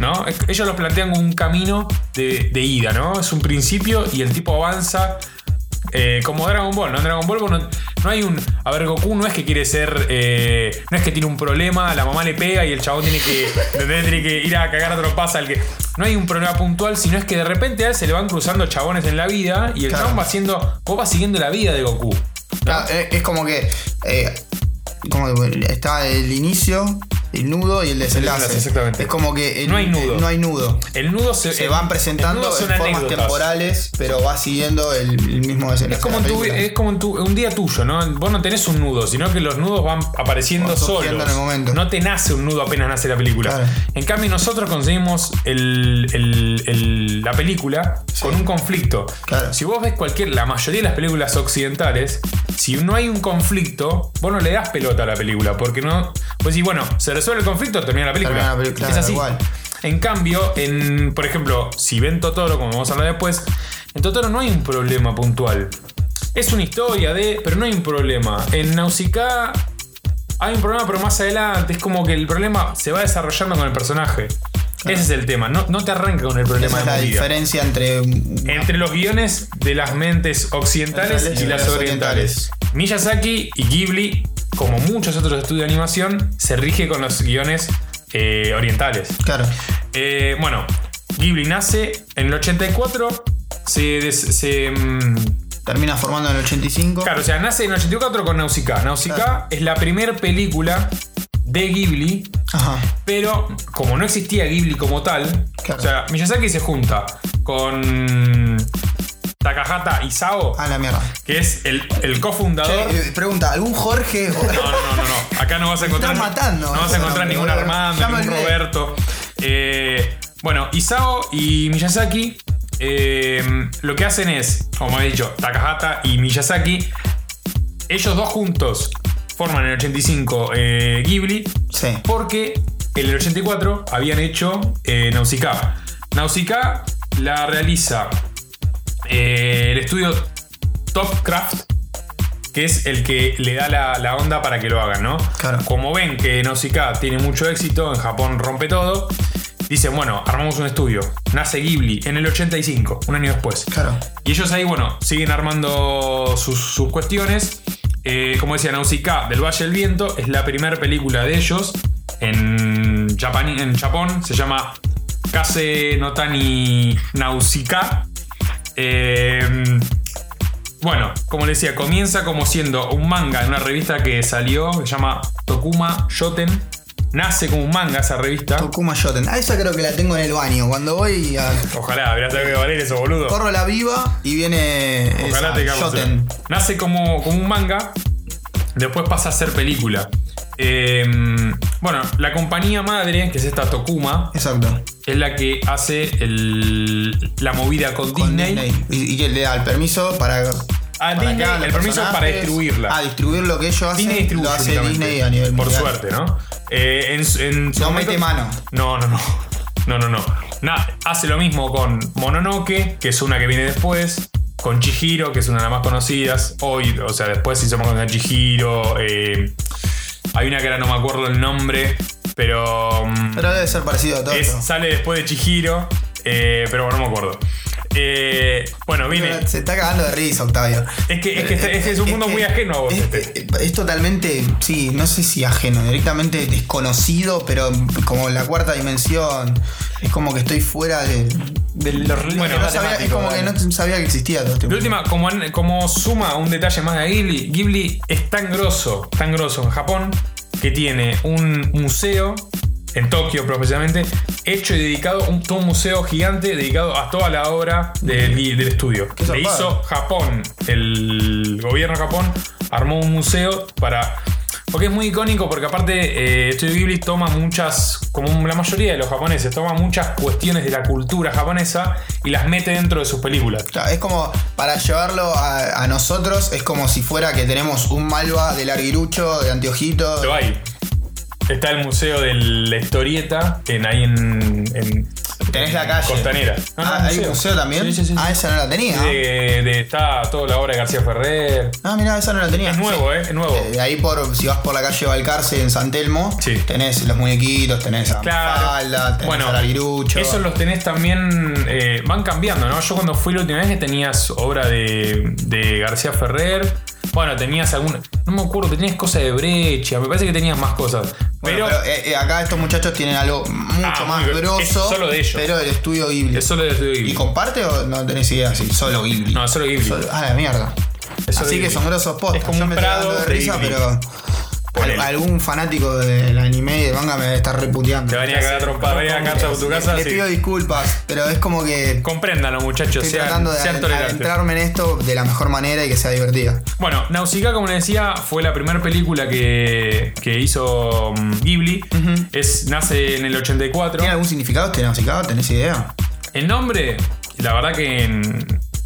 ¿No? Ellos lo plantean como un camino de, de ida, ¿no? Es un principio y el tipo avanza eh, como Dragon Ball, ¿no? En Dragon Ball no, no hay un. A ver, Goku no es que quiere ser. eh, no es que tiene un problema, la mamá le pega y el chabón tiene que. <laughs> Tiene que ir a cagar a trompaza al que. No hay un problema puntual, sino es que de repente a él se le van cruzando chabones en la vida y el Claro. chabón va haciendo. Vos vas siguiendo la vida de Goku. Claro, es como que eh, como está el inicio, el nudo y el desenlace. desenlace, exactamente. Es como que el- No hay nudo. No hay nudo. El nudo se. Se el- van el presentando en formas anécdotas. temporales, pero va siguiendo el, el mismo desenlace. Es como, en de la tu, película. es como en tu- un día tuyo, ¿no? Vos no tenés un nudo, sino que los nudos van apareciendo solos. en el momento. No te nace un nudo apenas nace la película. Claro. En cambio, nosotros conseguimos el- el- el- la película con un conflicto. Claro. Si vos ves cualquier, la mayoría de las películas occidentales, si no hay un conflicto, vos no le das pelota la película, porque no. Pues sí, bueno, se resuelve el conflicto, termina la película. Termina la película, es así. igual. En cambio, en, por ejemplo, si ven Totoro, como vamos a hablar después, en Totoro no hay un problema puntual. Es una historia de, pero no hay un problema. En Nausicaa hay un problema, pero más adelante es como que el problema se va desarrollando con el personaje. Ese es el tema. No, no te arranca con el problema Esa es la diferencia entre. Entre los guiones de las mentes occidentales y y las las orientales. Miyazaki y Ghibli, como muchos otros estudios de animación, se rige con los guiones eh, orientales. Claro. Eh, bueno, Ghibli nace en el 84. Se, des- se, mm, Termina formando en el 85. claro, o sea, nace en el 84 con Nausicaa. Nausicaa es la primera película de Ghibli, Ajá. pero como no existía Ghibli como tal, Claro. o sea, Miyazaki se junta con Takahata Isao, A la mierda. que es el, el cofundador. Che, eh, pregunta, ¿algún Jorge? No, no, no, no, no. Acá no vas a encontrar. estás matando, No vas a encontrar ningún. Armando, ningún. Roberto. Eh, bueno, Isao y Miyazaki eh, lo que hacen es, como he dicho, Takahata y Miyazaki, ellos dos juntos forman el 85 eh, Ghibli Sí. porque en el 84 habían hecho eh, Nausicaa. Nausicaa la realiza eh, el estudio Topcraft, que es el que le da la, la onda para que lo hagan, ¿no? Claro. Como ven que Nausicaa tiene mucho éxito, en Japón rompe todo, dicen, bueno, armamos un estudio. Nace Ghibli en el 85, un año después. Claro. Y ellos ahí, bueno, siguen armando sus, sus cuestiones. Eh, como decía, Nausicaa del Valle del Viento es la primera película de ellos en, Japan, en Japón. Se llama Kase no Tani Nausicaa. Eh, bueno, como les decía, comienza como siendo un manga en una revista que salió, que se llama Tokuma Shoten. Nace como un manga esa revista. Tokuma Shoten. Ah, esa creo que la tengo en el baño. Cuando voy a. Ojalá, verás que valer eso, boludo. Corro la viva y viene. Ojalá esa, te Shoten. Nace como, como un manga, después pasa a ser película. Eh, bueno, la compañía madre, que es esta Tokuma, Exacto. es la que hace el- la movida con, Con Disney. Disney. Y, y que le da el permiso para. A para Disney, el permiso para personajes. distribuirla. Ah, distribuir lo que ellos hacen. Disney lo hace Disney a nivel Por mundial. suerte, ¿no? Eh, en, No momento- mete mano. No, no, no. No, no, no. Hace lo mismo con Mononoke, que es una que viene después. Con Chihiro, que es una de las más conocidas. Hoy, o sea, después hicimos con Chihiro. eh, hay una que ahora no me acuerdo el nombre. Pero. mm, Pero debe ser parecido a todo es- sale después de Chihiro. eh, pero bueno, no me acuerdo. Eh, bueno, vine. Se está cagando de risa, Octavio. Es que es, que este- es, que es un mundo que muy ajeno a vos. Es, este. es totalmente, sí, no sé si ajeno, directamente desconocido, pero como la cuarta dimensión. Es como que estoy fuera de. De los Bueno, no sabía- es como que no sabía que existía todo este De última, como, como suma un detalle más de Ghibli, Ghibli es tan grosso, tan grosso en Japón, que tiene un museo, en Tokio precisamente, hecho y dedicado, un, todo un museo gigante dedicado a toda la obra del, del estudio. Le hizo Japón, el gobierno de Japón armó un museo para... Porque es muy icónico, porque aparte eh, Estudio Ghibli toma muchas, como la mayoría de los japoneses, toma muchas cuestiones de la cultura japonesa y las mete dentro de sus películas. Claro, es como para llevarlo a, a nosotros, es como si fuera que tenemos un malva de larguirucho, de anteojito. Hay. Está el museo de la historieta en, ahí en, en Tenés la calle. Costanera. No, no, ah, ¿hay un museo también? Sí, sí, sí. Ah, esa no la tenía. De- de- está toda la obra de García Ferrer. Ah, mira, esa no la tenía. Es nuevo, ¿eh? Es nuevo. Eh, ahí por, si vas por la calle Balcarce en San Telmo, tenés los muñequitos, tenés a Claro. Tenés bueno, Larguirucho. esos los tenés también. eh, van cambiando, ¿no? Yo cuando fui la última vez que tenías obra de, de García Ferrer. Bueno, tenías alguna. No me acuerdo, tenías cosas de brecha. Me parece que tenías más cosas. Bueno, Pero, pero, eh, eh, acá estos muchachos tienen algo mucho Ah, más grosso. Es solo de ellos. Pero el estudio Ghibli. es solo de Estudio ¿Y Ghibli. comparte o no tenés idea? Sí, solo Ghibli. No, solo Ghibli. Solo- ah, la mierda. Así que son grosos postas. Es como Yo un prado de risa, pero. Al- algún fanático del anime y del manga me debe estar reputeando. Te venía a cagar trompada, venía a casa tu casa. Le sí. pido disculpas, pero es como que Compréndanlo, muchachos. estoy Sean, tratando de sean adentrarme en esto de la mejor manera y que sea divertida. Bueno, Nausicaa, como les decía, fue la primera película que, que hizo mm, Ghibli. es, nace en el 84. ¿Tiene algún significado este Nausicaa? ¿Tenés idea? El nombre, la verdad que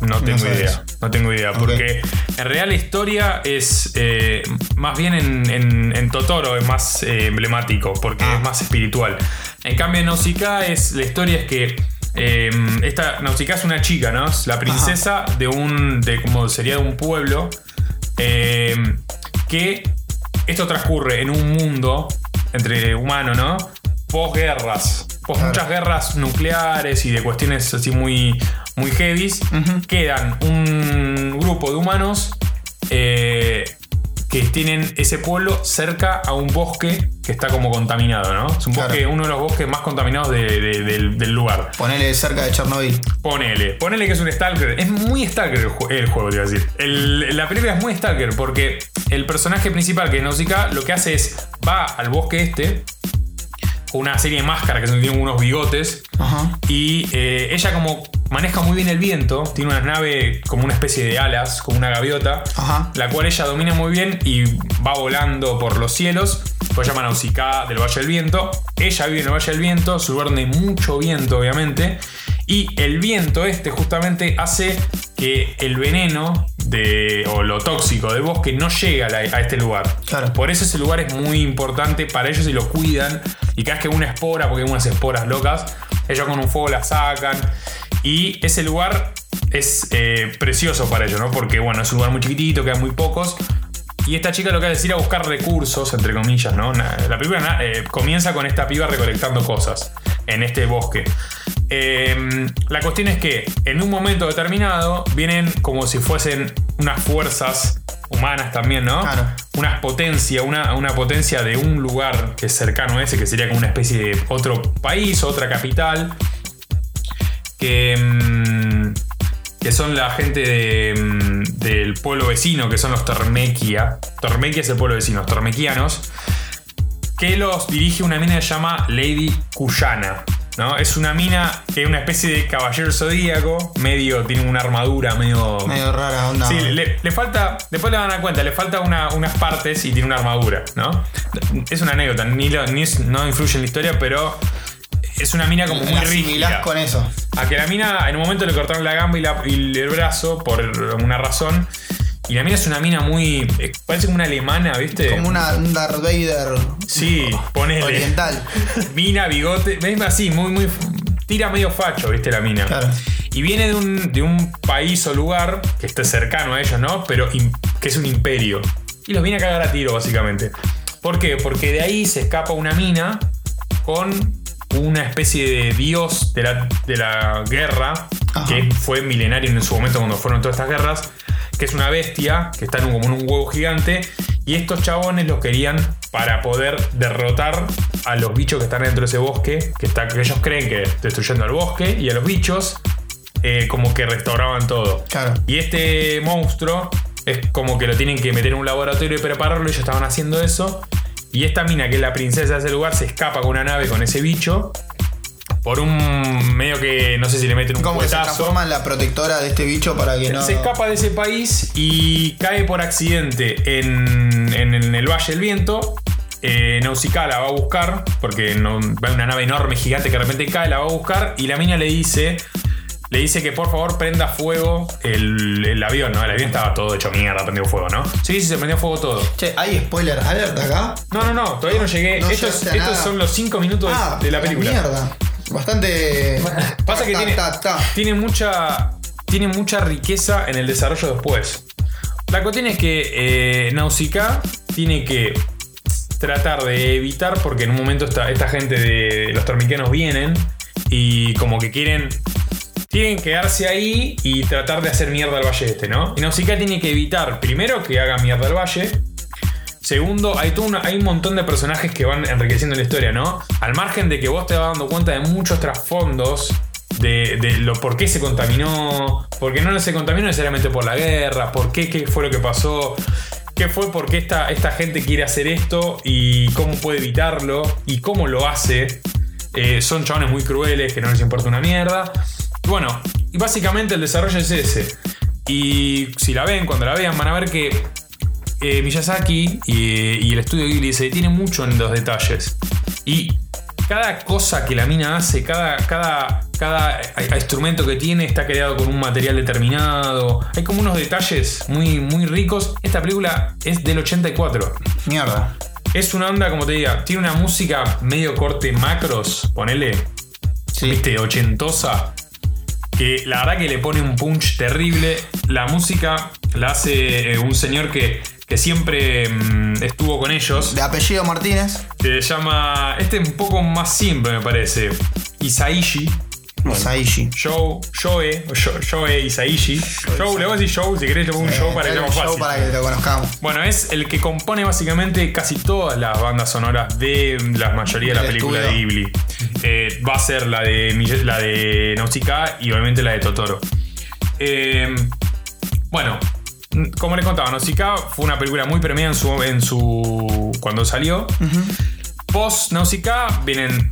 no tengo idea. No tengo idea. Porque en realidad la historia es eh, más bien en, en- en Totoro, es más eh, emblemático, porque Ah. es más espiritual. En cambio, en Nausicaa es, la historia es que. eh, esta Nausicaa es una chica, ¿no? Es la princesa de un. de como sería de un pueblo. que esto transcurre en un mundo entre humano, ¿no? Posguerras. Claro. muchas guerras nucleares y de cuestiones así muy, muy heavies. Quedan un grupo de humanos eh, que tienen ese pueblo cerca a un bosque que está como contaminado, ¿no? Es un Claro. bosque, uno de los bosques más contaminados de- de- del, del lugar. Ponele cerca de Chernobyl. Ponele, ponele que es un Stalker. Es muy Stalker el, ju- el juego, te iba a decir. El- la película es muy Stalker porque el personaje principal, que es Nausicaa, lo que hace es va al bosque este con una serie de máscaras que son- tienen unos bigotes. Ajá. Y eh, ella como maneja muy bien el viento, tiene una nave como una especie de alas, como una gaviota, Ajá. la cual ella domina muy bien y va volando por los cielos. Pues llama Nausicaa del Valle del Viento. Ella vive en el Valle del Viento, es un lugar donde hay mucho viento, obviamente. Y el viento este justamente hace que el veneno de, o lo tóxico del bosque no llegue a, este lugar. Claro. Por eso ese lugar es muy importante para ellos y lo cuidan. Y cada vez que una espora, porque hay unas esporas locas, ellos con un fuego la sacan. Y ese lugar es eh, precioso para ellos, ¿no? Porque, bueno, es un lugar muy chiquitito, quedan muy pocos. Y esta chica lo que hace es ir a buscar recursos, entre comillas, ¿no? La película eh, comienza con esta piba recolectando cosas en este bosque. Eh, la cuestión es que en un momento determinado vienen como si fuesen unas fuerzas humanas también, ¿no? Claro. Unas potencia, una, una potencia de un lugar que es cercano a ese, que sería como una especie de otro país, otra capital. Que. Que son la gente de, mm, del pueblo vecino, que son los Tormequia. Tormequia es el pueblo vecino, los Tormequianos. Que los dirige una mina que se llama Lady Cuyana. ¿no? Es una mina que es una especie de caballero zodíaco, medio, tiene una armadura medio. Medio rara onda. Sí, le, le falta, después le van a dar cuenta, le falta una- unas partes y tiene una armadura, ¿no? Es una anécdota, ni, lo- ni es- no influye en la historia, pero es una mina como muy rígida. con eso. A que la mina en un momento le cortaron la gamba y, la- y el brazo por una razón. Y la mina es una mina muy. eh, Parece como una alemana, ¿viste? Como una, un Darth Vader Sí, ponele. oriental. Mina, bigote. ves así, muy, muy. Tira medio facho, ¿viste? La mina. Claro. Y viene de un, de un país o lugar que esté cercano a ellos, ¿no? Pero que es un imperio. Y los viene a cagar a tiro, básicamente. ¿Por qué? Porque de ahí se escapa una mina con una especie de dios de la, de la guerra, Ajá. que fue milenario en su momento cuando fueron todas estas guerras, que es una bestia que está en un- como en un huevo gigante. Y estos chabones los querían para poder derrotar a los bichos que están dentro de ese bosque, que, está, que ellos creen que destruyendo al bosque y a los bichos, eh, como que restauraban todo. Claro. Y este monstruo es como que lo tienen que meter en un laboratorio y prepararlo. Ellos estaban haciendo eso. Y esta mina, que es la princesa de ese lugar, se escapa con una nave con ese bicho. Por un medio que no sé si le meten un Como que se transforma en la protectora de este bicho para que no. Se escapa de ese país y cae por accidente en, en- en el Valle del Viento. Eh, Nausicaa la va a buscar porque no, va una nave enorme, gigante que de repente cae, la va a buscar y la mina le dice, le dice que por favor prenda fuego el, el avión, ¿no? El avión estaba todo hecho mierda, prendió fuego, ¿no? Sí, sí, se prendió fuego todo. Che, ¿hay spoiler alert acá? No, no, no, todavía no llegué. No estos a estos nada. son los 5 minutos Ah, de la película. Mierda. Bastante. Pasa que Ta, tiene, ta, ta. tiene mucha tiene mucha riqueza en el desarrollo después. La cuestión es que eh, Nausicaa tiene que tratar de evitar, porque en un momento esta, esta gente de los tormiquenos vienen y como que quieren que quedarse ahí y tratar de hacer mierda al valle este, ¿no? Y Nausicaa tiene que evitar, primero, que haga mierda al valle. Segundo, hay, un montón de personajes que van enriqueciendo la historia, ¿no? Al margen de que vos te vas dando cuenta de muchos trasfondos de, de lo por qué se contaminó, porque no se contaminó necesariamente por la guerra, por qué, qué fue lo que pasó, qué fue, por qué esta, esta gente quiere hacer esto y cómo puede evitarlo y cómo lo hace. Eh, son chabones muy crueles que no les importa una mierda. Bueno, y básicamente el desarrollo es ese. Y si la ven, cuando la vean, van a ver que eh, Miyazaki y, y el estudio Ghibli se detiene mucho en los detalles. Y cada cosa que la mina hace, cada, cada, cada instrumento que tiene está creado con un material determinado. Hay como unos detalles muy, muy ricos. Esta película es del 84. Mierda. Es una onda, como te diga, tiene una música medio corte macros, ponele, Sí. viste, ochentosa. Que la verdad que le pone un punch terrible. La música la hace eh, un señor que, que siempre mm, estuvo con ellos. De apellido Martínez. Se llama. Este es un poco más simple, me parece. Isaishi. Saishi. Joe, Joe, o Jo- Joe Isaishi. Joe, le voy a decir Joe, si querés le pongo un show para que sea más fácil. para que lo conozcamos. Bueno, es el que compone básicamente casi todas las bandas sonoras de la mayoría de la Del película de. Ghibli. Eh, va a ser la de, la de Nausicaa y obviamente la de Totoro. Eh, bueno, como les contaba, Nausicaa fue una película muy premiada en su, en su cuando salió. Post Nausicaa vienen,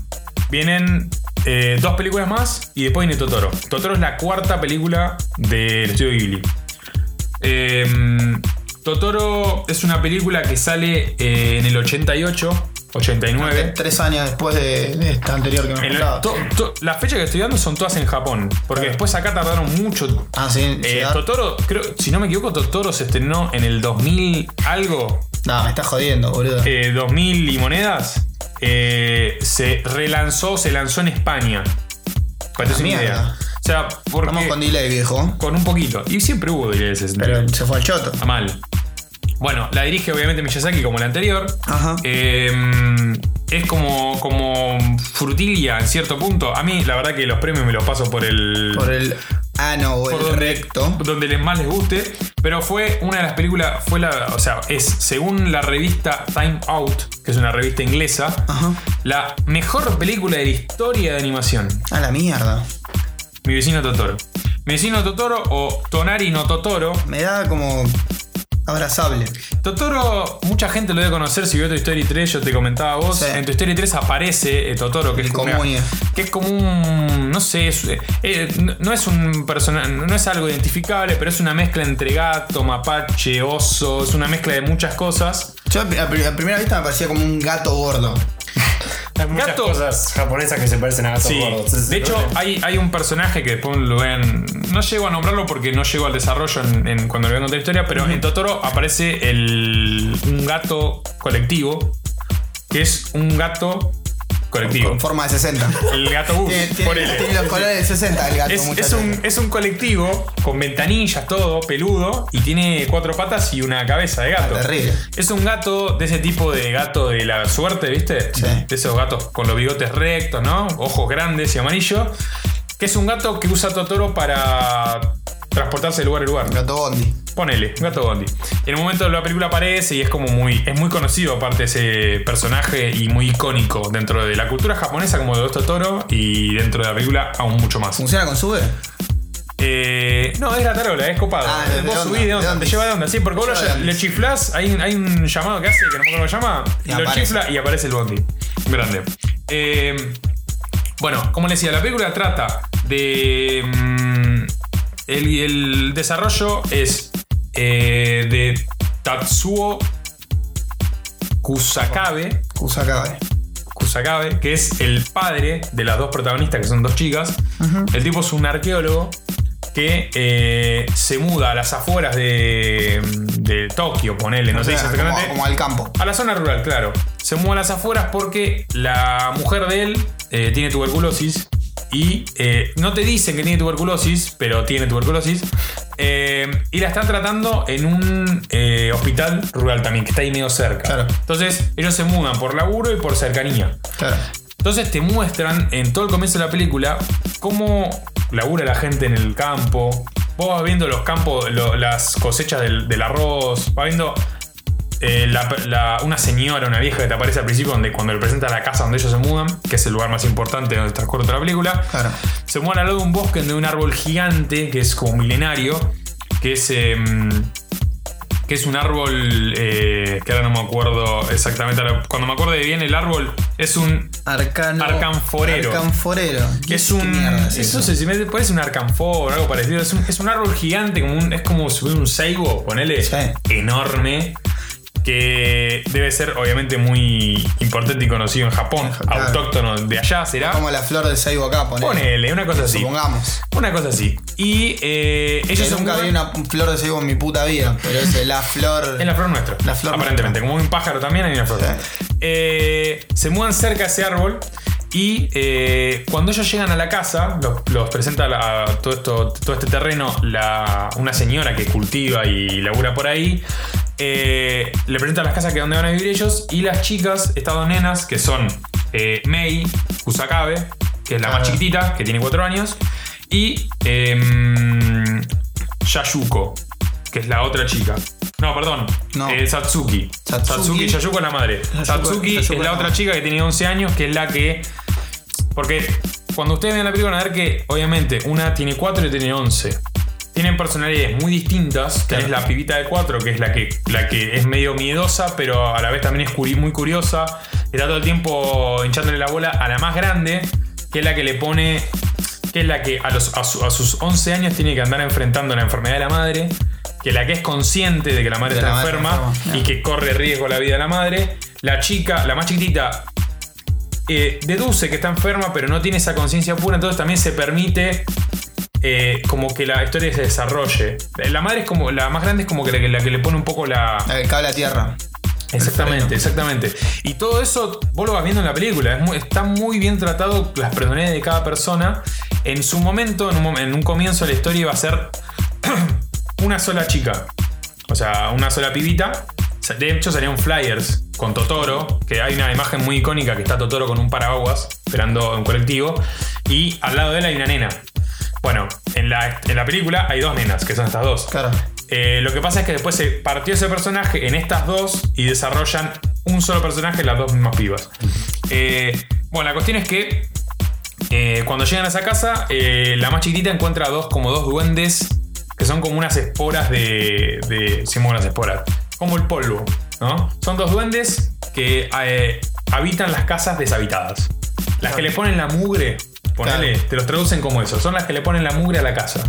vienen eh, dos películas más y después viene Totoro. Totoro es la cuarta película del estudio Ghibli. Eh, Totoro es una película que sale eh, en el 88, 89. Tres años después de, de esta anterior que me el- to- to- las fechas que estoy dando son todas en Japón. Porque después acá tardaron mucho. Ah, sí. Eh, llegar. Totoro, creo, si no me equivoco, Totoro se estrenó en el 2000 algo. No, me estás jodiendo, boludo. eh, 2000 y monedas. eh, se relanzó, se lanzó en España. Para que mierda. idea. O sea, porque. Vamos con delay, viejo. con un poquito. Y siempre hubo DLCs. Pero se fue al choto. Está mal. Bueno, la dirige obviamente Miyazaki como la anterior. Ajá. Eh, es como, como frutilla en cierto punto. A mí, la verdad que los premios me los paso por el. Por el ano o por el donde, recto. donde les más les guste. Pero fue una de las películas, fue la, o sea, es según la revista Time Out, que es una revista inglesa, Ajá. la mejor película de la historia de animación. A la mierda. Mi vecino Totoro. Mi vecino Totoro o Tonari no Totoro. Me da como abrazable. Totoro, mucha gente lo debe conocer. Si vio tu Story 3, yo te comentaba a vos. Sí. En tu Story 3 aparece eh, Totoro, que El es, como una- que es como un. No sé, es- eh, no- no es un personaje. No es algo identificable, pero es una mezcla entre gato, mapache, oso. Es una mezcla de muchas cosas. Yo a primera vista me parecía como un gato gordo. <laughs> Hay muchas Gato. cosas japonesas que se parecen a gatos Sí. gordos. De hecho, hay, hay un personaje que después lo ven. No llego a nombrarlo porque no llego al desarrollo en, en- cuando le voy a contar la historia, pero en Totoro aparece el, un gato colectivo. Que es un gato colectivo. Con forma de 60. El gato bus. Tiene, tiene- ponele. tiene los colores de 60 el gato, Es, es un, es un colectivo con ventanillas, todo, peludo, y tiene cuatro patas y una cabeza de gato. Ah, terrible. Es un gato de ese tipo de gato de la suerte, ¿viste? Sí. De esos gatos con los bigotes rectos, ¿no? Ojos grandes y amarillo. Que es un gato que usa Totoro para transportarse de lugar a lugar. Gato Bondi. Ponele, gato Bondi. En un momento la película aparece y es como muy. Es muy conocido aparte ese personaje y muy icónico dentro de la cultura japonesa como de los Totoro y dentro de la película aún mucho más. ¿Funciona con sube? Eh, no, es la tarola, es copado. Ah, de- de vos onda, subís de de onda, onda. te lleva de onda, sí, porque vos de lo- onda. le chiflás, hay, un- hay un llamado que hace, que no me acuerdo cómo se llama, Y lo aparece. chifla y aparece el bondi. Grande. Eh, bueno, como les decía, la película trata de. mm, el, el desarrollo es eh, de Tatsuo Kusakabe. Kusakabe. Kusakabe, que es el padre de las dos protagonistas, que son dos chicas. El tipo es un arqueólogo que eh, se muda a las afueras de, de Tokio, ponele, no O sé sea, como, como al campo. A la zona rural, claro. Se muda a las afueras porque la mujer de él eh, tiene tuberculosis y eh, no te dicen que tiene tuberculosis, pero tiene tuberculosis. eh, y la están tratando en un eh, hospital rural también, que está ahí medio cerca. Claro. Entonces, ellos se mudan por laburo y por cercanía. Claro. Entonces te muestran en todo el comienzo de la película cómo labura la gente en el campo. Vos vas viendo los campos, lo- las cosechas del, del arroz, vas viendo eh, la- la- una señora, una vieja que te aparece al principio donde cuando le presenta la casa donde ellos se mudan, que es el lugar más importante donde transcurre toda la película. Claro. Se mueven al lado de un bosque de un árbol gigante que es como milenario, que es em, que es un árbol eh, que ahora no me acuerdo exactamente. Cuando me acuerde bien el árbol es un Arcano. Arcanforero. Arcanforero. que es ¿Qué un. es eso eso? se si me parece un arcanfor o algo parecido. Es un, es un árbol gigante, como un, es como si fuera un seibo, ponele. Sí. Enorme. Que debe ser obviamente muy importante y conocido en Japón. Claro. Autóctono de allá será. Como la flor del Seibo acá, ponele. Ponele, una cosa así. Supongamos. Una cosa así. Y eh, ellos Yo nunca vi una flor de Seibo en mi puta vida, pero es la flor. <laughs> Es la flor nuestra. La flor Aparentemente. Como un pájaro también hay una flor. Sí. Eh, se mudan cerca de ese árbol. Y eh, cuando ellos llegan a la casa, los, los presenta la- todo, esto, todo este terreno la- una señora que cultiva y labura por ahí. Eh, le presenta las casas que donde van a vivir ellos. Y las chicas, estas dos nenas, que son eh, Mei Kusakabe, que es la más Ah. chiquitita, que tiene 4 años. Y em, Yayuko, que es la otra chica. No, perdón. No. eh, Satsuki. Satsuki. Satsuki. Yayuko es la madre. Yayuko- Satsuki Yayuko es la la otra chica que tiene 11 años, que es la que. Porque cuando ustedes vean la película van a ver que, obviamente, una tiene 4 y tiene 11. Tienen personalidades muy distintas. Tenés la pibita de 4, que es la que, la que es medio miedosa, pero a la vez también es muy curiosa. Está todo el tiempo hinchándole la bola a la más grande, que es la que le pone. Que es la que a, los, a, su- a sus 11 años tiene que andar enfrentando la enfermedad de la madre. Que la que es consciente de que la madre De está la madre enferma y que corre riesgo la vida de la madre. La chica, la más chiquitita, eh, deduce que está enferma, pero no tiene esa conciencia pura, entonces también se permite eh, como que la historia se desarrolle. La madre es como, la más grande es como que la, que la que le pone un poco la. La que cable a tierra. Exactamente, exactamente. Y todo eso vos lo vas viendo en la película. es muy- está muy bien tratado las personalidades de cada persona. En su momento, en un, mom- en un comienzo de la historia iba a ser <clears throat> una sola chica. O sea, una sola pibita. De hecho, salieron flyers con Totoro, que hay una imagen muy icónica que está Totoro con un paraguas esperando un colectivo. Y al lado de él hay una nena. Bueno, en la, en la película hay dos nenas, que son estas dos. Claro. Eh, lo que pasa es que después se partió ese personaje en estas dos y desarrollan un solo personaje, las dos mismas pibas. Eh, bueno, la cuestión es que eh, cuando llegan a esa casa, la más chiquitita encuentra dos, como dos duendes que son como unas esporas de. de sí, como unas esporas. Como el polvo, ¿no? Son dos duendes que habitan las casas deshabitadas. Las que le ponen la mugre, ponele, Claro. te los traducen como eso. Son las que le ponen la mugre a la casa.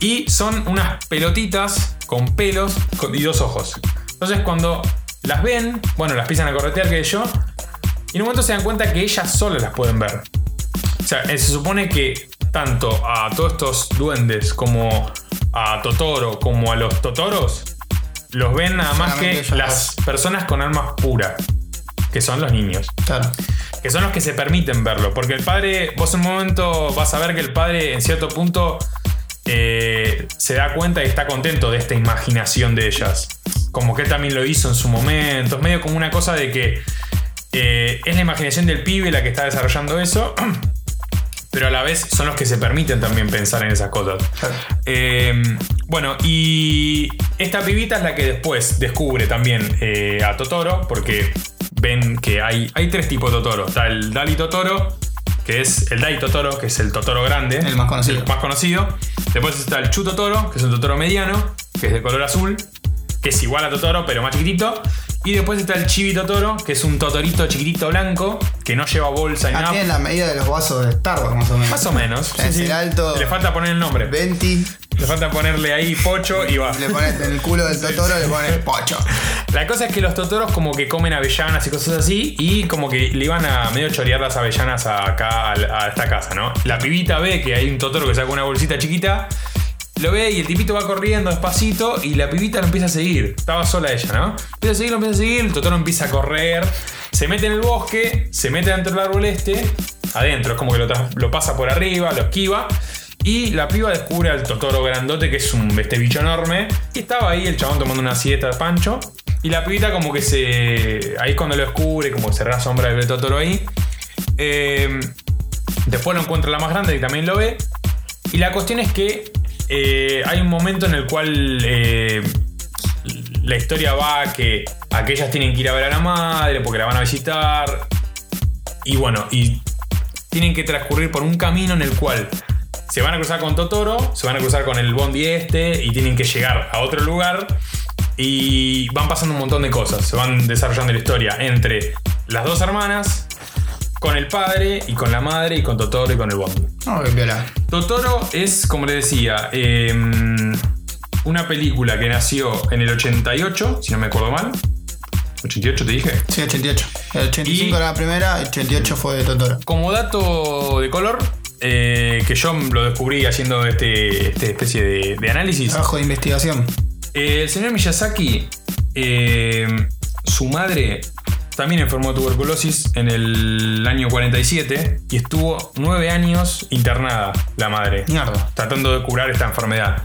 Y son unas pelotitas con pelos y dos ojos. Entonces cuando las ven, bueno, las empiezan a corretear que yo. Y en un momento se dan cuenta que ellas solas las pueden ver. O sea, eh, se supone que tanto a todos estos duendes como a Totoro como a los Totoros los ven nada más Solamente que ellos las personas con almas puras, que son los niños Claro. que son los que se permiten verlo. Porque el padre, vos en un momento vas a ver que el padre en cierto punto eh, se da cuenta y está contento de esta imaginación de ellas. Como que él también lo hizo en su momento. Es medio como una cosa de que eh, es la imaginación del pibe la que está desarrollando eso. <clears throat> Pero a la vez son los que se permiten también pensar en esas cosas. Eh, bueno, y esta pibita es la que después descubre también eh, a Totoro, porque ven que hay, hay tres tipos de Totoro. Está el Dali Totoro, que es el Dai Totoro, que es el Totoro grande. El más conocido. El más conocido. Después está el Chu Totoro, que es un Totoro mediano, que es de color azul, que es igual a Totoro, pero más chiquitito. Y después está el Chibi Totoro, que es un Totorito chiquitito blanco, que no lleva bolsa ni Ah, nada. tienen la medida de los vasos de Starbucks, más o menos. Más o menos. Es el alto. Le falta poner el nombre. 20. Le falta ponerle ahí pocho y va. Le pones en el culo del Totoro, le pones <laughs> pocho. La cosa es que los totoros como que comen avellanas y cosas así y como que le iban a medio chorear las avellanas acá a esta casa, ¿no? La pibita ve que hay un totoro que saca una bolsita chiquita, lo ve y el tipito va corriendo despacito y la pibita lo empieza a seguir. Estaba sola ella, ¿no? Empieza a seguir, lo empieza a seguir, el totoro empieza a correr, se mete en el bosque, se mete dentro del árbol este, adentro, es como que lo, lo pasa por arriba, lo esquiva. Y la piba descubre al Totoro grandote, que es un este bicho enorme. Y estaba ahí el chabón tomando una siesta de pancho. Y la pibita como que se... Ahí cuando lo descubre, como que se la sombra del Totoro ahí. Eh, después lo encuentra la más grande y también lo ve. Y la cuestión es que eh, hay un momento en el cual eh, la historia va que aquellas tienen que ir a ver a la madre porque la van a visitar. Y bueno, y tienen que transcurrir por un camino en el cual se van a cruzar con Totoro, se van a cruzar con el Bondi este y tienen que llegar a otro lugar. Y van pasando un montón de cosas, se van desarrollando la historia entre las dos hermanas, con el padre y con la madre y con Totoro y con el Bondi. No, viola. Totoro es, como le decía, eh, una película que nació en el 88, si no me acuerdo mal. 88 te dije. Sí, 88. El 85 Y- era la primera, el 88 fue de Totoro. Como dato de color, eh, que yo lo descubrí haciendo este, este especie de, de análisis. Trabajo de investigación. Eh, el señor Miyazaki, eh, su madre también enfermó de tuberculosis en el año 47 y estuvo nueve años internada la madre, Mierda. tratando de curar esta enfermedad.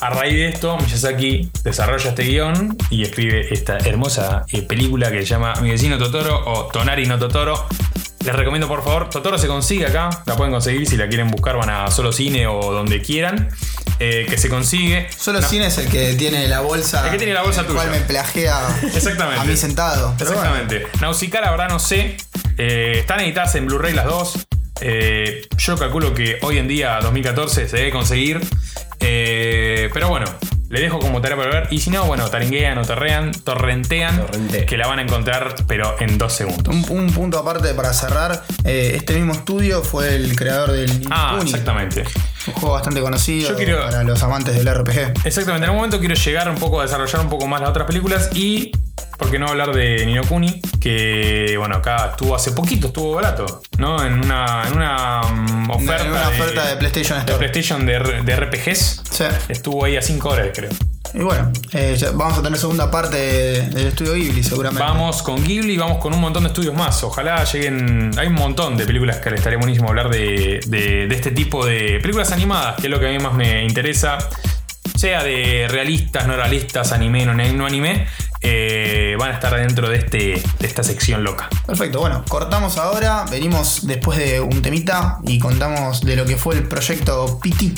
A raíz de esto, Miyazaki desarrolla este guion y escribe esta hermosa eh, película que se llama Mi vecino Totoro o Tonari no Totoro. Les recomiendo por favor, Totoro se consigue acá, la pueden conseguir si la quieren buscar, van a solo cine o donde quieran, eh, que se consigue. Solo No, Cine es el que tiene la bolsa. El que tiene la bolsa el cual tuya. me plagea <laughs> Exactamente. a mí sentado. Bueno, Exactamente. Nausicaa, la verdad, no sé. Eh, están editadas en Blu-ray las dos. Eh, yo calculo que hoy en día, 2014, se debe conseguir. Pero bueno, le dejo como tarea para ver. Y si no, bueno, taringuean o terrean, torrentean, Torrente. que la van a encontrar, pero en dos segundos. un, un punto aparte para cerrar. eh, este mismo estudio fue el creador del Ah, exactamente. Un juego bastante conocido Yo quiero- para los amantes del RPG. Exactamente, en un momento quiero llegar un poco a desarrollar un poco más las otras películas y, ¿por qué no hablar de Nino Kuni? Que, bueno, acá estuvo hace poquito, estuvo barato, ¿no? En una, en una mm, oferta, En una oferta de PlayStation de Store. PlayStation de, R- de RPGs. Sí. Estuvo ahí a 5 horas, creo. Y bueno, eh, vamos a tener segunda parte de- del estudio Ghibli seguramente. Vamos con Ghibli y vamos con un montón de estudios más. Ojalá lleguen. Hay un montón de películas que le estaría buenísimo hablar de, de- de este tipo de películas animadas, que es lo que a mí más me interesa. Sea de realistas, no realistas, anime, no, no anime, eh, van a estar dentro de, este, de esta sección loca. Perfecto, bueno, cortamos ahora, venimos después de un temita y contamos de lo que fue el proyecto PT.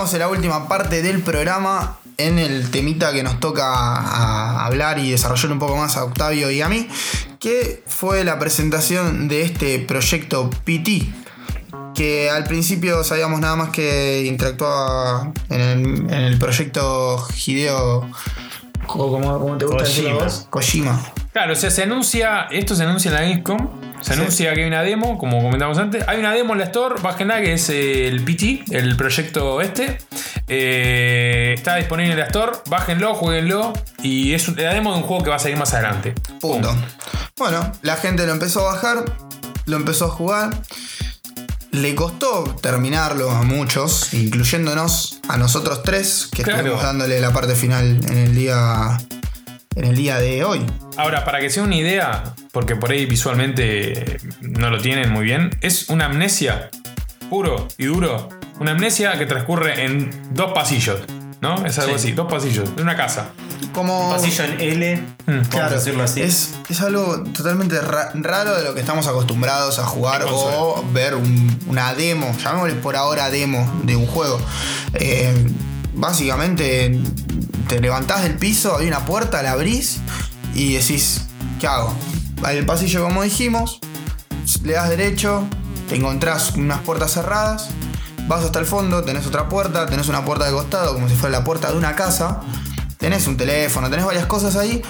Estamos en la última parte del programa, en el temita que nos toca a hablar y desarrollar un poco más a Octavio y a mí, que fue la presentación de este proyecto PT, que al principio sabíamos nada más que interactuaba en el, en el proyecto Hideo... ¿Cómo, cómo te gusta decirlo Kojima. vos? Kojima. Claro, o sea, se anuncia, esto se anuncia en la Gamescom, se Sí. anuncia que hay una demo, como comentamos antes. Hay una demo en la Store, bájenla, que es el PT, el proyecto este. Eh, está disponible en la Store, bájenlo, jueguenlo. Y es la demo de un juego que va a salir más adelante. Punto. Bueno, la gente lo empezó a bajar, lo empezó a jugar. Le costó terminarlo a muchos, incluyéndonos a nosotros tres, que Claro. estuvimos dándole la parte final en el día. En el día de hoy. Ahora, para que sea una idea, porque por ahí visualmente no lo tienen muy bien, es una amnesia puro y duro. Una amnesia que transcurre en dos pasillos, ¿no? Es algo Sí. así, dos pasillos, de una casa. Como. Pasillo en L, Claro, decirlo así. Es, es algo totalmente ra- raro de lo que estamos acostumbrados a jugar o ver un- una demo, llamémosle por ahora demo de un juego. Eh, básicamente te levantás del piso, hay una puerta, la abrís y decís, ¿qué hago? Hay el pasillo como dijimos, le das derecho, te encontrás unas puertas cerradas, vas hasta el fondo, tenés otra puerta, tenés una puerta de costado, como si fuera la puerta de una casa, tenés un teléfono, tenés varias cosas ahí,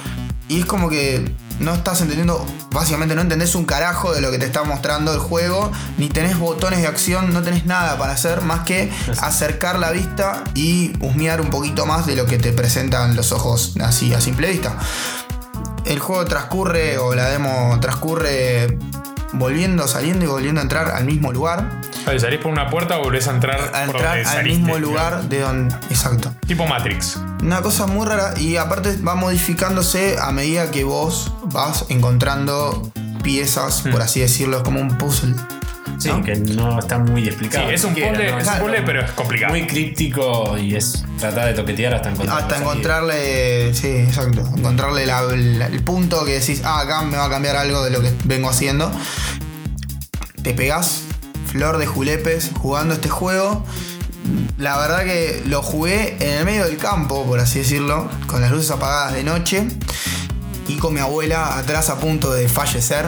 y es como que no estás entendiendo, básicamente no entendés un carajo de lo que te está mostrando el juego, ni tenés botones de acción, no tenés nada para hacer más que acercar la vista y husmear un poquito más de lo que te presentan los ojos así a simple vista. El juego transcurre, o la demo transcurre volviendo, saliendo y volviendo a entrar al mismo lugar. ¿Salís por una puerta o volvés a entrar, A por entrar donde al saliste, mismo lugar de donde. Exacto. Tipo Matrix. Una cosa muy rara y aparte va modificándose a medida que vos vas encontrando piezas, Hmm. por así decirlo, es como un puzzle. Sí, ¿no? que no está muy Sí, explicado. es un siquiera, puzzle, ¿no? es un Claro. puzzle, pero es complicado. Muy críptico y es tratar de toquetear hasta encontrar. Hasta encontrarle, sí, exacto, encontrarle la- la- el punto que decís, ah, acá me va a cambiar algo de lo que vengo haciendo. Te pegás flor de julepes jugando este juego. La verdad que lo jugué en el medio del campo, por así decirlo, con las luces apagadas de noche y con mi abuela atrás a punto de fallecer.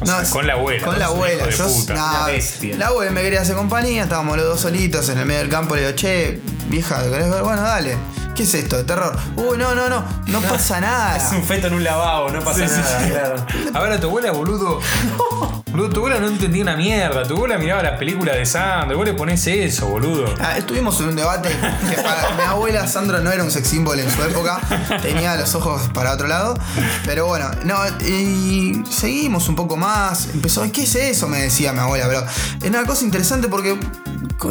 O sea, con la abuela, Con la abuela. yo- puta. nah, la abuela me quería hacer compañía, estábamos los dos solitos en el medio del campo. Le digo, che, vieja, ¿querés ver? Bueno, dale. ¿Qué es esto? ¿De terror? Uy, no, no, no. No pasa <laughs> nada. Es un feto en un lavabo, no pasa Sí, nada, sí. claro. Ahora tu abuela, boludo. <laughs> Tu abuela no entendía una mierda. Tu abuela miraba las películas de Sandro. Vos le ponés eso, boludo. Ah, estuvimos en un debate que para mi abuela Sandra no era un sex symbol en su época, tenía los ojos para otro lado, pero bueno, no, y seguimos un poco más, empezó, ¿qué es eso? me decía mi abuela, pero es una cosa interesante porque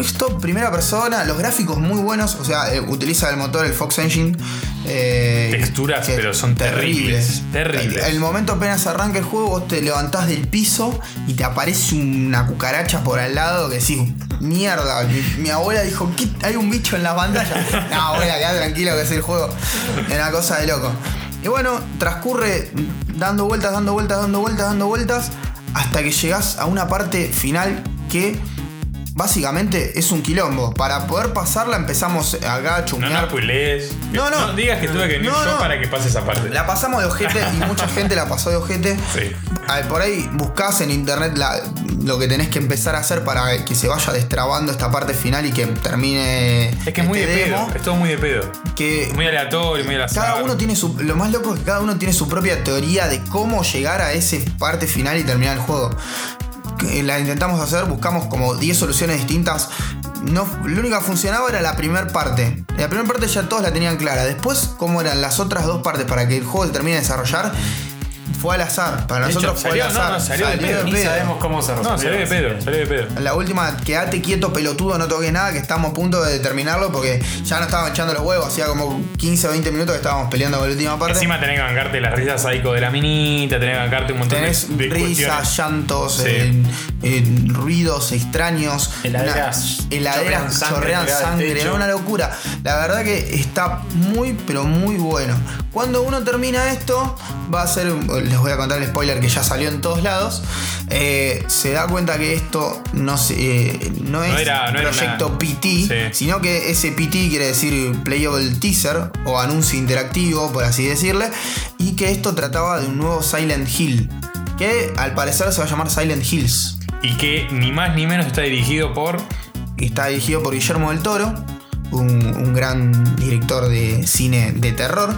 esto, primera persona, los gráficos muy buenos, o sea, eh, utiliza el motor, el Fox Engine. eh, Texturas, pero son terribles, terribles. El momento apenas arranca el juego, vos te levantás del piso y te aparece una cucaracha por al lado que decís, mierda. Mi, mi abuela dijo, ¿qué? ¿hay un bicho en la pantalla? <laughs> no, abuela, quedá tranquilo que es el juego. Es una cosa de loco. Y bueno, transcurre dando vueltas, dando vueltas, dando vueltas, dando vueltas, hasta que llegás a una parte final que básicamente es un quilombo. Para poder pasarla empezamos acá a No, chumbear. no spoilees. No, no. digas que tuve que venir No, yo no. para que pase esa parte. La pasamos de ojete y mucha <laughs> gente la pasó de ojete. Sí. Por ahí buscás en internet la- lo que tenés que empezar a hacer para que se vaya destrabando esta parte final y que termine. Es que es muy este de pedo. demo, Es todo muy de pedo. Que Muy aleatorio, muy al azar. cada uno tiene su. Lo más loco es que cada uno tiene su propia teoría de cómo llegar a esa parte final y terminar el juego. La intentamos hacer, buscamos como 10 soluciones distintas. No, lo único que funcionaba era la primera parte. La primera parte ya todos la tenían clara. Después, cómo eran las otras dos partes para que el juego se termine de desarrollar, fue al azar. Para De hecho, nosotros fue salió- al no, azar. no, salió de pedo. Pedo. sabemos cómo se No, resolvió. salió de pedo, salió de pedo. La última, quédate quieto, pelotudo, no toques nada, que estamos a punto de terminarlo porque ya no estaban echando los huevos. Hacía como 15 o 20 minutos que estábamos peleando con la última parte. Encima tenés que bancarte las risas psycho de la minita, tenés que bancarte un montón Tenés de, de risas, cuestiones. llantos, Sí. eh, eh, ruidos extraños. Heladeras una- heladeras chorrean sangre no, una locura. La verdad que está muy, pero muy bueno. Cuando uno termina esto, va a ser. Les voy a contar el spoiler que ya salió en todos lados. eh, se da cuenta que esto no, se, eh, no es era- no proyecto una- PT, Sí. sino que ese PT quiere decir Playable Teaser o anuncio interactivo, por así decirle, y que esto trataba de un nuevo Silent Hill, que al parecer se va a llamar Silent Hills. Y que ni más ni menos está dirigido por. Está dirigido por Guillermo del Toro, un, un gran director de cine de terror,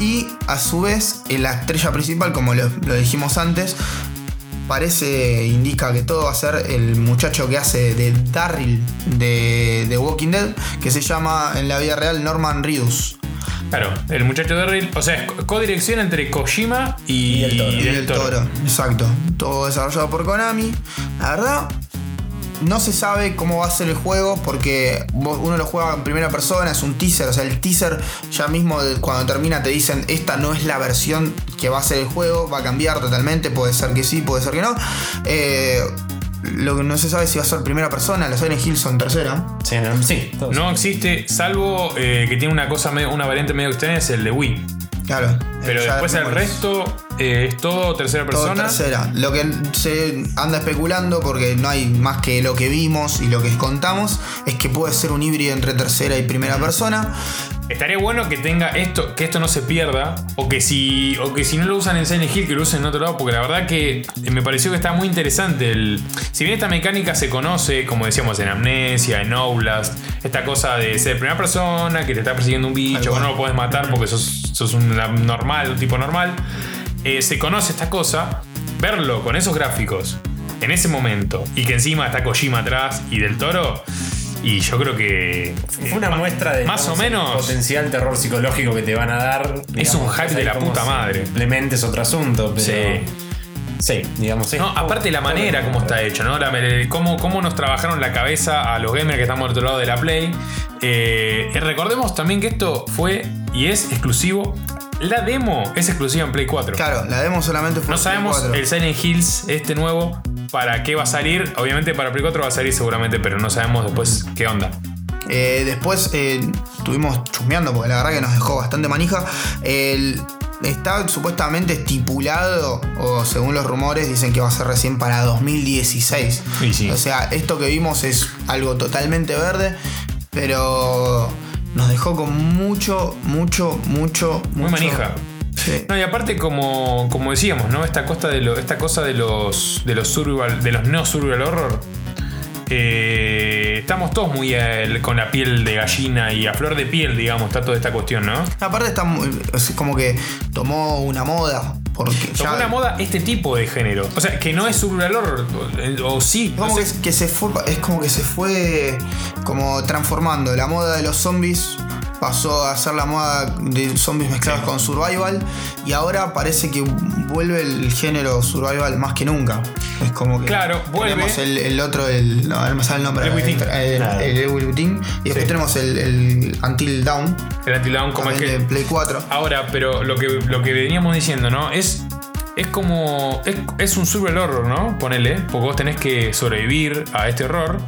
y a su vez la estrella principal, como lo, lo dijimos antes, parece, indica que todo va a ser el muchacho que hace de Darryl de, de Walking Dead, que se llama en la vida real Norman Reedus. Claro, el muchacho de Rill. O sea, es co- codirección entre Kojima y, Y del Toro. y Toro. Toro, exacto. Todo desarrollado por Konami. La verdad, no se sabe cómo va a ser el juego porque uno lo juega en primera persona, es un teaser. O sea, el teaser ya mismo de- cuando termina te dicen esta no es la versión que va a ser el juego, va a cambiar totalmente. Puede ser que sí, puede ser que no. Eh, lo que no se sabe es si va a ser primera persona, los Silent Hill son tercera. Sí, no, sí, todos. No existe, salvo eh, que tiene una cosa medio- una variante medio extraña, es el de Wii. Claro. Pero después el resto eh, es todo tercera Todo persona. tercera. Lo que se anda especulando, porque no hay más que lo que vimos y lo que contamos, es que puede ser un híbrido entre tercera y primera persona. Estaría bueno que tenga esto, que esto no se pierda, o que si, o que si no lo usan en Silent Hill, que lo usen en otro lado, porque la verdad que me pareció que está muy interesante. El, si bien esta mecánica se conoce, como decíamos, en Amnesia, en Outlast, esta cosa de ser primera persona, que te está persiguiendo un bicho, que no lo puedes matar porque sos, sos un normal, un tipo normal, eh, se conoce esta cosa, verlo con esos gráficos en ese momento, y que encima está Kojima atrás y del toro. Y yo creo que. Fue una muestra de Más o el menos. potencial terror psicológico que te van a dar. Es un hype de la puta madre. Implemente es otro asunto, pero. Sí. Sí, digamos. No, aparte la manera como está hecho, ¿no? La, cómo, cómo nos trabajaron la cabeza a los gamers que estamos del otro lado de la Play. Eh, recordemos también que esto fue y es exclusivo. La demo es exclusiva en Play 4. Claro, la demo solamente fue No en sabemos Play 4. el Silent Hills, este nuevo, para qué va a salir. Obviamente para Play 4 va a salir seguramente, pero no sabemos después qué onda. Eh, después eh, estuvimos chusmeando porque la verdad que nos dejó bastante manija. El- está supuestamente estipulado, o según los rumores, dicen que va a ser recién para 2016. Y sí. O sea, esto que vimos es algo totalmente verde, pero nos dejó con mucho, mucho, mucho, Muy mucho- manija. Sí. No, y aparte, como, como decíamos, ¿no? Esta cosa de lo- esta cosa de los. de los survival. de los no survival horror. eh, estamos todos muy eh, con la piel de gallina y a flor de piel, digamos, está toda esta cuestión, ¿no? Aparte está muy- es como que tomó una moda. Porque ya- una moda este tipo de género. O sea, que no es survival horror. O, o sí. Es no como sé. que, que se fue, es como que se fue como transformando. La moda de los zombies pasó a ser la moda de zombies mezclados con survival y ahora parece que vuelve el género survival más que nunca. Es como que Claro, vuelve. tenemos el, el otro, el no, no me sale el nombre, El Within. el, el Evil Within, y después Sí. tenemos el, el Until Dawn, El anti-down, como es que. Play 4. Ahora, pero lo que, lo que veníamos diciendo, ¿no? Es. Es como. Es, es un survival horror, ¿no? Ponele. Porque vos tenés que sobrevivir a este horror.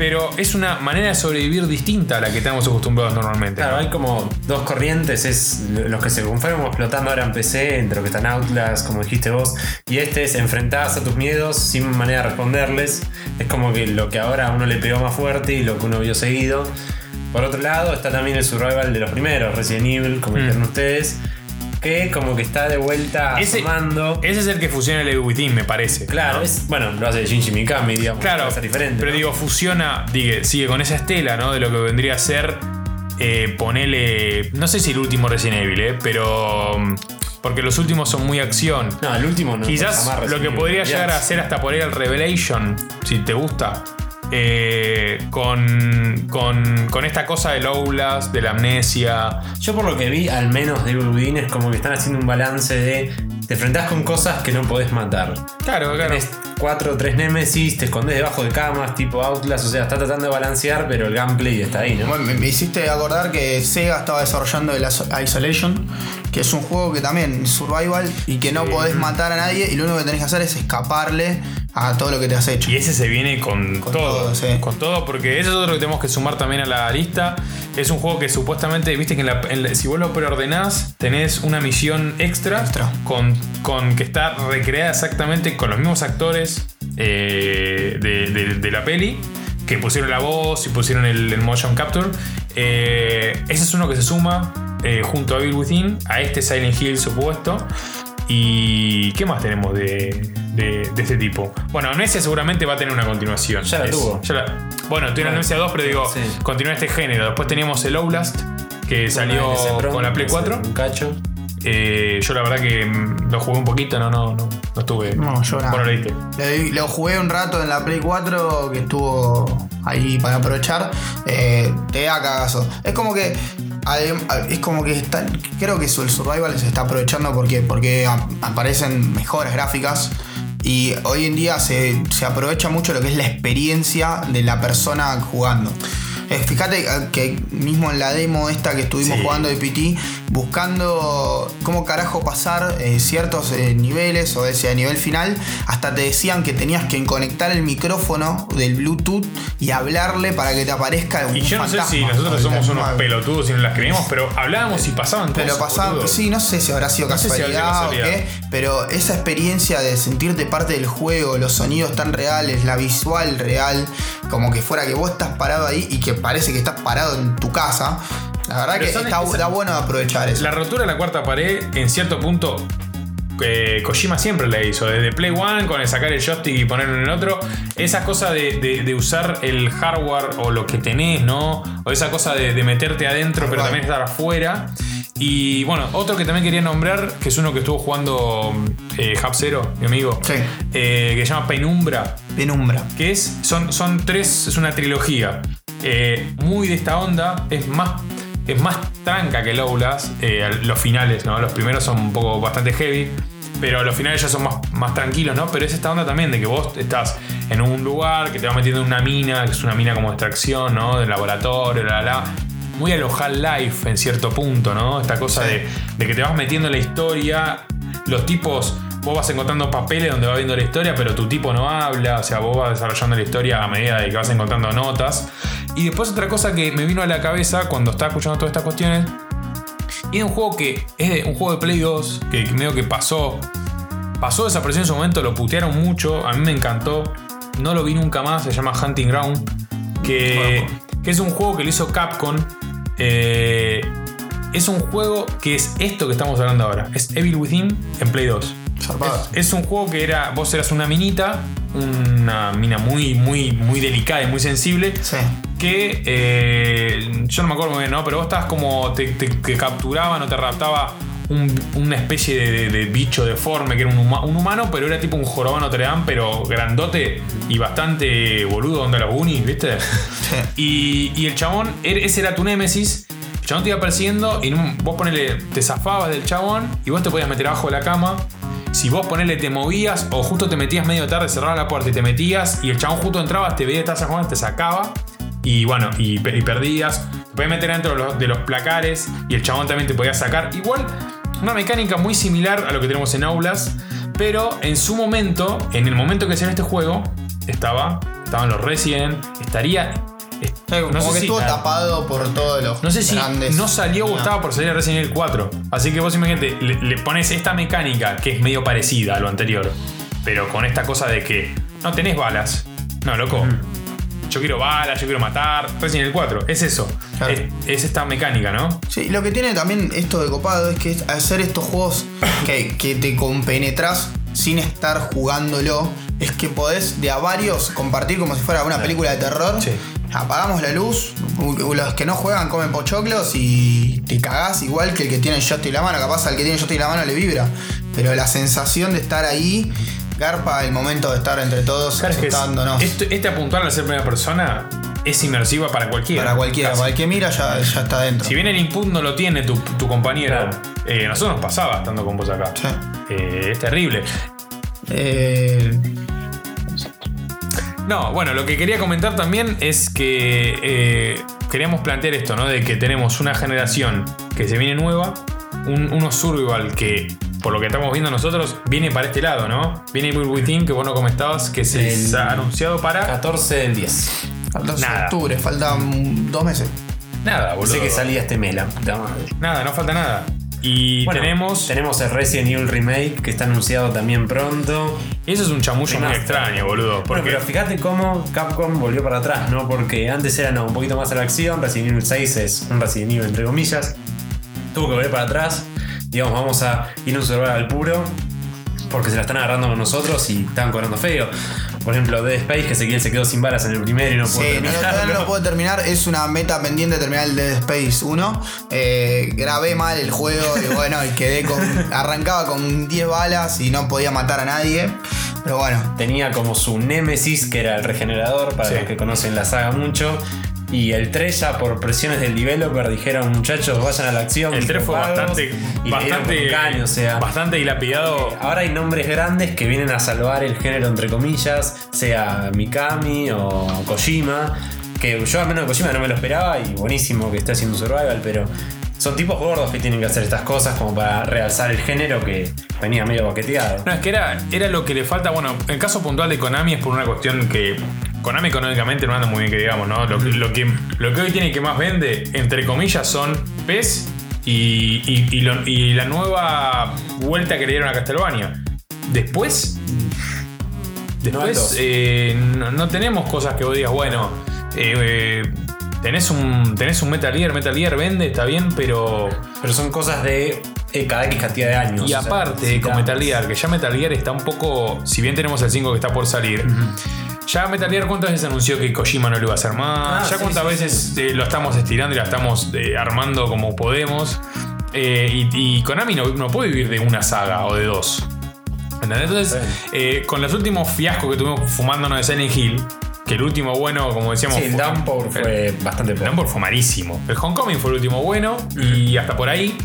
Pero es una manera de sobrevivir distinta a la que estamos acostumbrados normalmente. Claro, ¿no? hay como dos corrientes, es los que se fueron explotando ahora en PC, entre los que están Outlast, como dijiste vos, y este es enfrentás a tus miedos sin manera de responderles. Es como que lo que ahora a uno le pegó más fuerte y lo que uno vio seguido. Por otro lado, está también el survival de los primeros, Resident Evil, como Mm. dijeron ustedes, que como que está de vuelta Ese, asomando. ese es el que fusiona el Evil Within, me parece. Claro, ¿no? es, bueno, lo hace Shinji Mikami, digamos. Claro, diferente. pero ¿no? digo, fusiona, digue, sigue con esa estela, ¿no? De lo que vendría a ser, eh, ponele, no sé si el último Resident Evil, ¿eh? Pero, mm, porque los últimos son muy acción. No, el último no. Quizás lo que podría llegar a ser hasta por ahí el Revelation, si te gusta. Eh, con, con, con esta cosa del Outlast, de la amnesia. Yo por lo que vi, al menos de Within, es como que están haciendo un balance de te enfrentás con cosas que no podés matar. Claro, claro. Tenés cuatro o tres Nemesis, te escondes debajo de camas, tipo Outlast, o sea, está tratando de balancear, pero el gameplay está ahí, ¿no? Bueno, me, me hiciste acordar que Sega estaba desarrollando el Iso- Isolation, que es un juego que también es survival y que no podés matar a nadie y lo único que tenés que hacer es escaparle a todo lo que te has hecho. Y ese se viene con, Con todo, todo, sí. con todo, porque ese es otro que tenemos que sumar también a la lista. Es un juego que supuestamente, viste que en la- en la- si vos lo preordenás, tenés una misión extra, Extra. Con, con que está recreada exactamente con los mismos actores eh, de, de- de la peli, que pusieron la voz y pusieron el, el motion capture. Eh, ese es uno que se suma eh, junto a Evil Within, a este Silent Hill supuesto. ¿Y qué más tenemos de, de- de este tipo? Bueno, Amnesia seguramente va a tener una continuación. Ya la tuvo. ya la- bueno, Amnesia 2, pero digo, Sí. continúa este género. Después teníamos el Outlast, que salió con la Play hace 4. Un cacho. Eh, yo la verdad que mm, lo jugué un poquito, no, no, no, no estuve. No, yo nada. Bueno, lo. Le- Lo jugué un rato en la Play 4 que estuvo ahí para aprovechar. Eh, te da cagazo. Es como que. Es como que está, creo que el survival se está aprovechando porque, porque aparecen mejores gráficas y hoy en día se, se aprovecha mucho lo que es la experiencia de la persona jugando. Eh, fíjate eh, que mismo en la demo esta que estuvimos Sí. jugando de PT, buscando cómo carajo pasar eh, ciertos eh, niveles o ese nivel final, hasta te decían que tenías que conectar el micrófono del Bluetooth y hablarle para que te aparezca un Y yo no sé si nosotros somos unos pelotudos y no las creímos, pero hablábamos y pasaban pero cosas. pasaba, boludo. sí, no sé si habrá sido No casualidad o qué, pero esa experiencia de sentirte parte del juego, los sonidos tan reales, la visual real, como que fuera que vos estás parado ahí y que parece que estás parado en tu casa. La verdad Pero que está, bueno aprovechar eso. La rotura de la cuarta pared, en cierto punto, eh, Kojima siempre la hizo. Desde Play One, con el sacar el joystick y ponerlo en el otro. Esa cosa de, de- de usar el hardware o lo que tenés, ¿no? O esa cosa de, de meterte adentro, pero también estar afuera. Y bueno, otro que también quería nombrar, que es uno que estuvo jugando eh, Hub Zero, mi amigo. Sí. eh, que se llama Penumbra Penumbra. que es, son, son tres, es una trilogía eh, muy de esta onda, es más, es más tranca que Lowlas, eh, los finales, ¿no? Los primeros son un poco bastante heavy, pero los finales ya son más, más tranquilos, ¿no? Pero es esta onda también de que vos estás en un lugar que te va metiendo en una mina, que es una mina como de extracción, ¿no? Del laboratorio, la, la, la. Muy a lo Half-Life en cierto punto, ¿no? Esta cosa Sí. de, de que te vas metiendo en la historia, los tipos, vos vas encontrando papeles donde va viendo la historia, pero tu tipo no habla, o sea, vos vas desarrollando la historia a medida de que vas encontrando notas. Y después otra cosa que me vino a la cabeza cuando estaba escuchando todas estas cuestiones, y es un juego que es de- un juego de Play 2, que medio que pasó, pasó desapareció en su momento, lo putearon mucho, a mí me encantó, no lo vi nunca más, se llama Hunting Ground, que, que es un juego que lo hizo Capcom. eh, es un juego que es esto que estamos hablando ahora. Es Evil Within en Play 2. Es, es un juego que era. Vos eras una minita. Una mina muy, muy, muy delicada y muy sensible. Sí. Que eh, yo no me acuerdo muy bien, ¿no? Pero vos estabas como. Te, te- te capturaban o te raptaba un- una especie de, de- de bicho deforme que era un, huma- un humano, pero era tipo un jorobano Notre Dame, pero grandote y bastante boludo, onda los Goonies, ¿viste? <laughs> Y, y el chabón, er- ese era tu némesis. El chabón te iba persiguiendo y vos ponele, te zafabas del chabón y vos te podías meter abajo de la cama. Si vos ponele, te movías o justo te metías medio tarde, cerrabas la puerta y te metías y el chabón justo entrabas, te veía, estabas jugando, te sacaba y bueno, y, y perdías. Te podías meter dentro de los, de los placares y el chabón también te podía sacar. Igual, una mecánica muy similar a lo que tenemos en Aulas, pero en su momento, en el momento que salió este juego, estaba, estaban los Resident, estaría. Est- Como no que si- estuvo tapado por todos los no sé si grandes. no salió o estaba por salir Resident Evil 4. Así que vos imagínate, le, le pones esta mecánica que es medio parecida a lo anterior. Pero con esta cosa de que no tenés balas. No, loco. Yo quiero balas, yo quiero matar. Resident Evil 4, es eso. Claro. Es, es esta mecánica, ¿no? Sí, lo que tiene también esto de copado es que es hacer estos juegos <coughs> que, que te compenetras sin estar jugándolo. Es que podés de a varios compartir como si fuera una película de terror. Sí. Apagamos la luz, los que no juegan comen pochoclos y te cagás igual que el que tiene el joystick en la mano. Capaz al que tiene el joystick en la mano le vibra. Pero la sensación de estar ahí, garpa el momento de estar entre todos Claro, es que es- asustándonos. este apuntar al ser primera persona es inmersiva para cualquiera. Para cualquiera, para el que mira ya, ya está dentro. Si bien el input no lo tiene tu, tu compañero, Claro. eh, nosotros nos pasaba estando con vos acá. Sí. Eh, es terrible. Eh, No, bueno, lo que quería comentar también es que eh, queríamos plantear esto, ¿no? De que tenemos una generación que se viene nueva, un, unos survival que, por lo que estamos viendo nosotros, viene para este lado, ¿no? Viene Evil Within, que vos no comentabas, que se El- ha anunciado para 14 del 10. falta Nada. octubre, faltan dos meses. nada, boludo. Sé que salía este mela, puta madre. Nada, no falta nada. Y Bueno, tenemos. Tenemos el Resident Evil Remake que está anunciado también pronto. Eso es un chamullo muy extraño, boludo. Bueno, pero fíjate cómo Capcom volvió para atrás, ¿no? Porque antes era no, un poquito más a la acción, Resident Evil 6 es un Resident Evil entre comillas. Tuvo que volver para atrás. Digamos, vamos a ir a un survival al puro. Porque se la están agarrando con nosotros y están cobrando feo. Por ejemplo, Dead Space, que se, se quedó sin balas en el primero y no pudo Sí, no, no, no lo puedo terminar. Es una meta pendiente terminar el Dead Space 1. Eh, grabé mal el juego y bueno, y quedé con. Arrancaba con 10 balas y no podía matar a nadie. Pero bueno, Tenía como su némesis, que era el regenerador, para Sí. los que conocen la saga mucho. Y el 3 ya por presiones del developer dijeron muchachos vayan a la acción. el 3 fue copados", bastante. y Bastante. caño, o sea. Bastante dilapidado. Ahora hay nombres grandes que vienen a salvar el género entre comillas, sea Mikami o Kojima. Que yo al menos de Kojima no me lo esperaba y buenísimo que esté haciendo un survival, pero son tipos gordos que tienen que hacer estas cosas como para realzar el género que venía medio baqueteado. No, es que era, era lo que le falta. Bueno, el caso puntual de Konami es por una cuestión que. Konami económicamente no anda muy bien, que digamos, ¿no? Lo, que- lo que, lo que hoy tiene que más vende, entre comillas, son PES y, y, y lo- y la nueva vuelta que le dieron a Castlevania. Después. Después eh, no, no tenemos cosas que vos digas, bueno. eh, eh, tenés un, tenés un Metal Gear, Metal Gear vende, está bien, pero. Pero son cosas de eh, cada X cantidad de años. Y o sea, aparte, con Metal Gear, que ya Metal Gear está un poco. Si bien tenemos el 5 que está por salir. Ya Metal Gear cuántas veces anunció que Kojima no lo iba a hacer más. Ah, ya sí, cuántas sí, veces eh, lo estamos estirando y la estamos eh, armando como podemos. Eh, y, y Konami no, no puede vivir de una saga o de dos. ¿Entendés? Entonces, con los últimos fiascos que tuvimos fumándonos de Silent Hill, que el último bueno, como decíamos, Sí, el fue- Downpour fue bastante el. Downpour fue malísimo. El Homecoming fue el último bueno y hasta por ahí.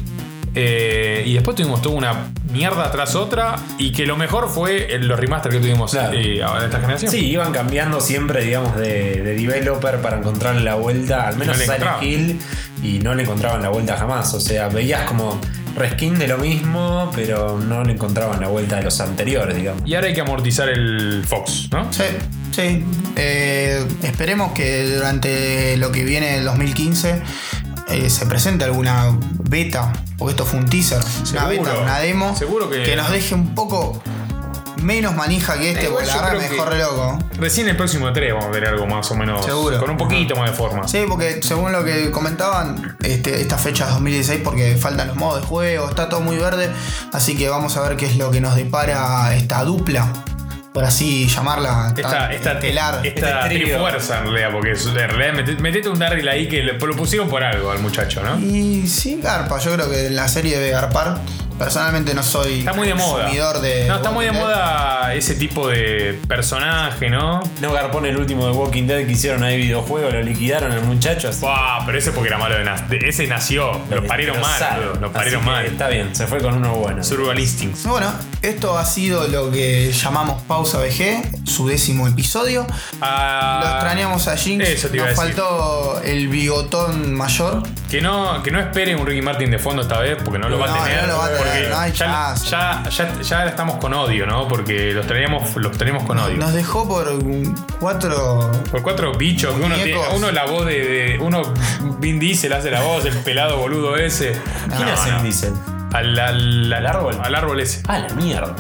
Eh, y después tuvimos toda una mierda tras otra. Y que lo mejor fue los remaster que tuvimos Claro. eh, ahora en esta generación. Sí, iban cambiando siempre, digamos, de, de developer para encontrarle la vuelta, al menos No Silent. Hill, y no le encontraban la vuelta jamás. O sea, veías como reskin de lo mismo, pero no le encontraban la vuelta de los anteriores, digamos. Y ahora hay que amortizar el Fox, ¿no? Sí, sí. Eh, esperemos que durante lo que viene el 2015 eh, se presente alguna beta, porque esto fue un teaser, una beta, una demo, Seguro que- nos deje un poco menos manija que este, Igual porque la yo verdad creo me que- dejó re loco. Recién el próximo 3 vamos a ver algo más o menos. Seguro. Con un poquito más de forma. Sí, porque según lo que comentaban, este, esta fecha es 2016 porque faltan los modos de juego, está todo muy verde, así que vamos a ver qué es lo que nos depara esta dupla, por así llamarla, Esta, esta, estelar. esta Este trío. trifuerza en realidad, porque en realidad metete, metete un Daryl ahí que le- lo pusieron por algo al muchacho, ¿no? Y sí, Garpa, yo creo que la serie debe garpar. Personalmente no soy Está muy de moda. consumidor de. no, está muy de Dead. moda ese tipo de personaje, ¿no? No garpón el último de Walking Dead que hicieron ahí videojuego, lo liquidaron al muchacho. así- Buah, pero ese porque era malo de, de- Ese nació. Lo parieron mal, boludo, Lo Así parieron que mal. Está bien, se fue con uno bueno. Survival Instincts. Bueno, esto ha sido lo que llamamos Pausa VG, su décimo episodio. Ah, Lo extrañamos a Jinx. Eso te iba Nos a decir. faltó el bigotón mayor. Que no, que no espere un Ricky Martin de fondo esta vez, porque no lo va No, a tener. no lo va a tener, porque no hay ya, ya, ya, ya estamos con odio, ¿no? Porque los teníamos, los tenemos con odio. Nos dejó por cuatro. Por cuatro bichos, que uno, tiene, Muñecos. uno la voz de, de- Uno Vin Diesel hace la voz, el pelado boludo ese. ¿Quién No, hace no. el Diesel? Al, al, ¿Al árbol? Al árbol ese. Ah, la mierda.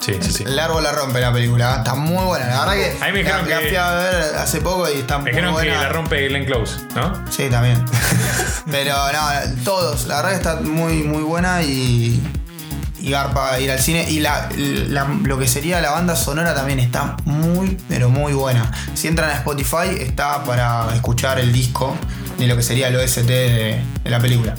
Sí, sí, sí. El árbol la rompe la película. Está muy buena. La verdad que. A mí me dijeron la, la que- fui a ver hace poco y está Me muy dijeron que buena. la rompe Glenn Close, ¿no? Sí, también. <laughs> Pero no, todos. La verdad que está muy, muy buena y. Y garpa ir al cine. Y la, la- lo que sería la banda sonora también está muy, pero muy buena. Si entran a Spotify, está para escuchar el disco de lo que sería el OST de, de la película.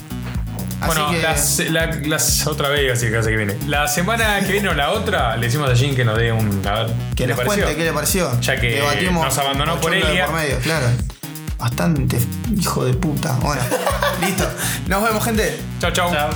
Bueno, que. las, la- las- otra vez, así que que viene. La semana que viene o la otra, le decimos a Jin que nos dé un. A ver, que ¿qué le nos pareció? cuente qué le pareció. Ya que Debatimos nos abandonó por Elia. por medio, claro. Bastante hijo de puta. Bueno, <laughs> listo. Nos vemos, gente. Chau, chau. Chao.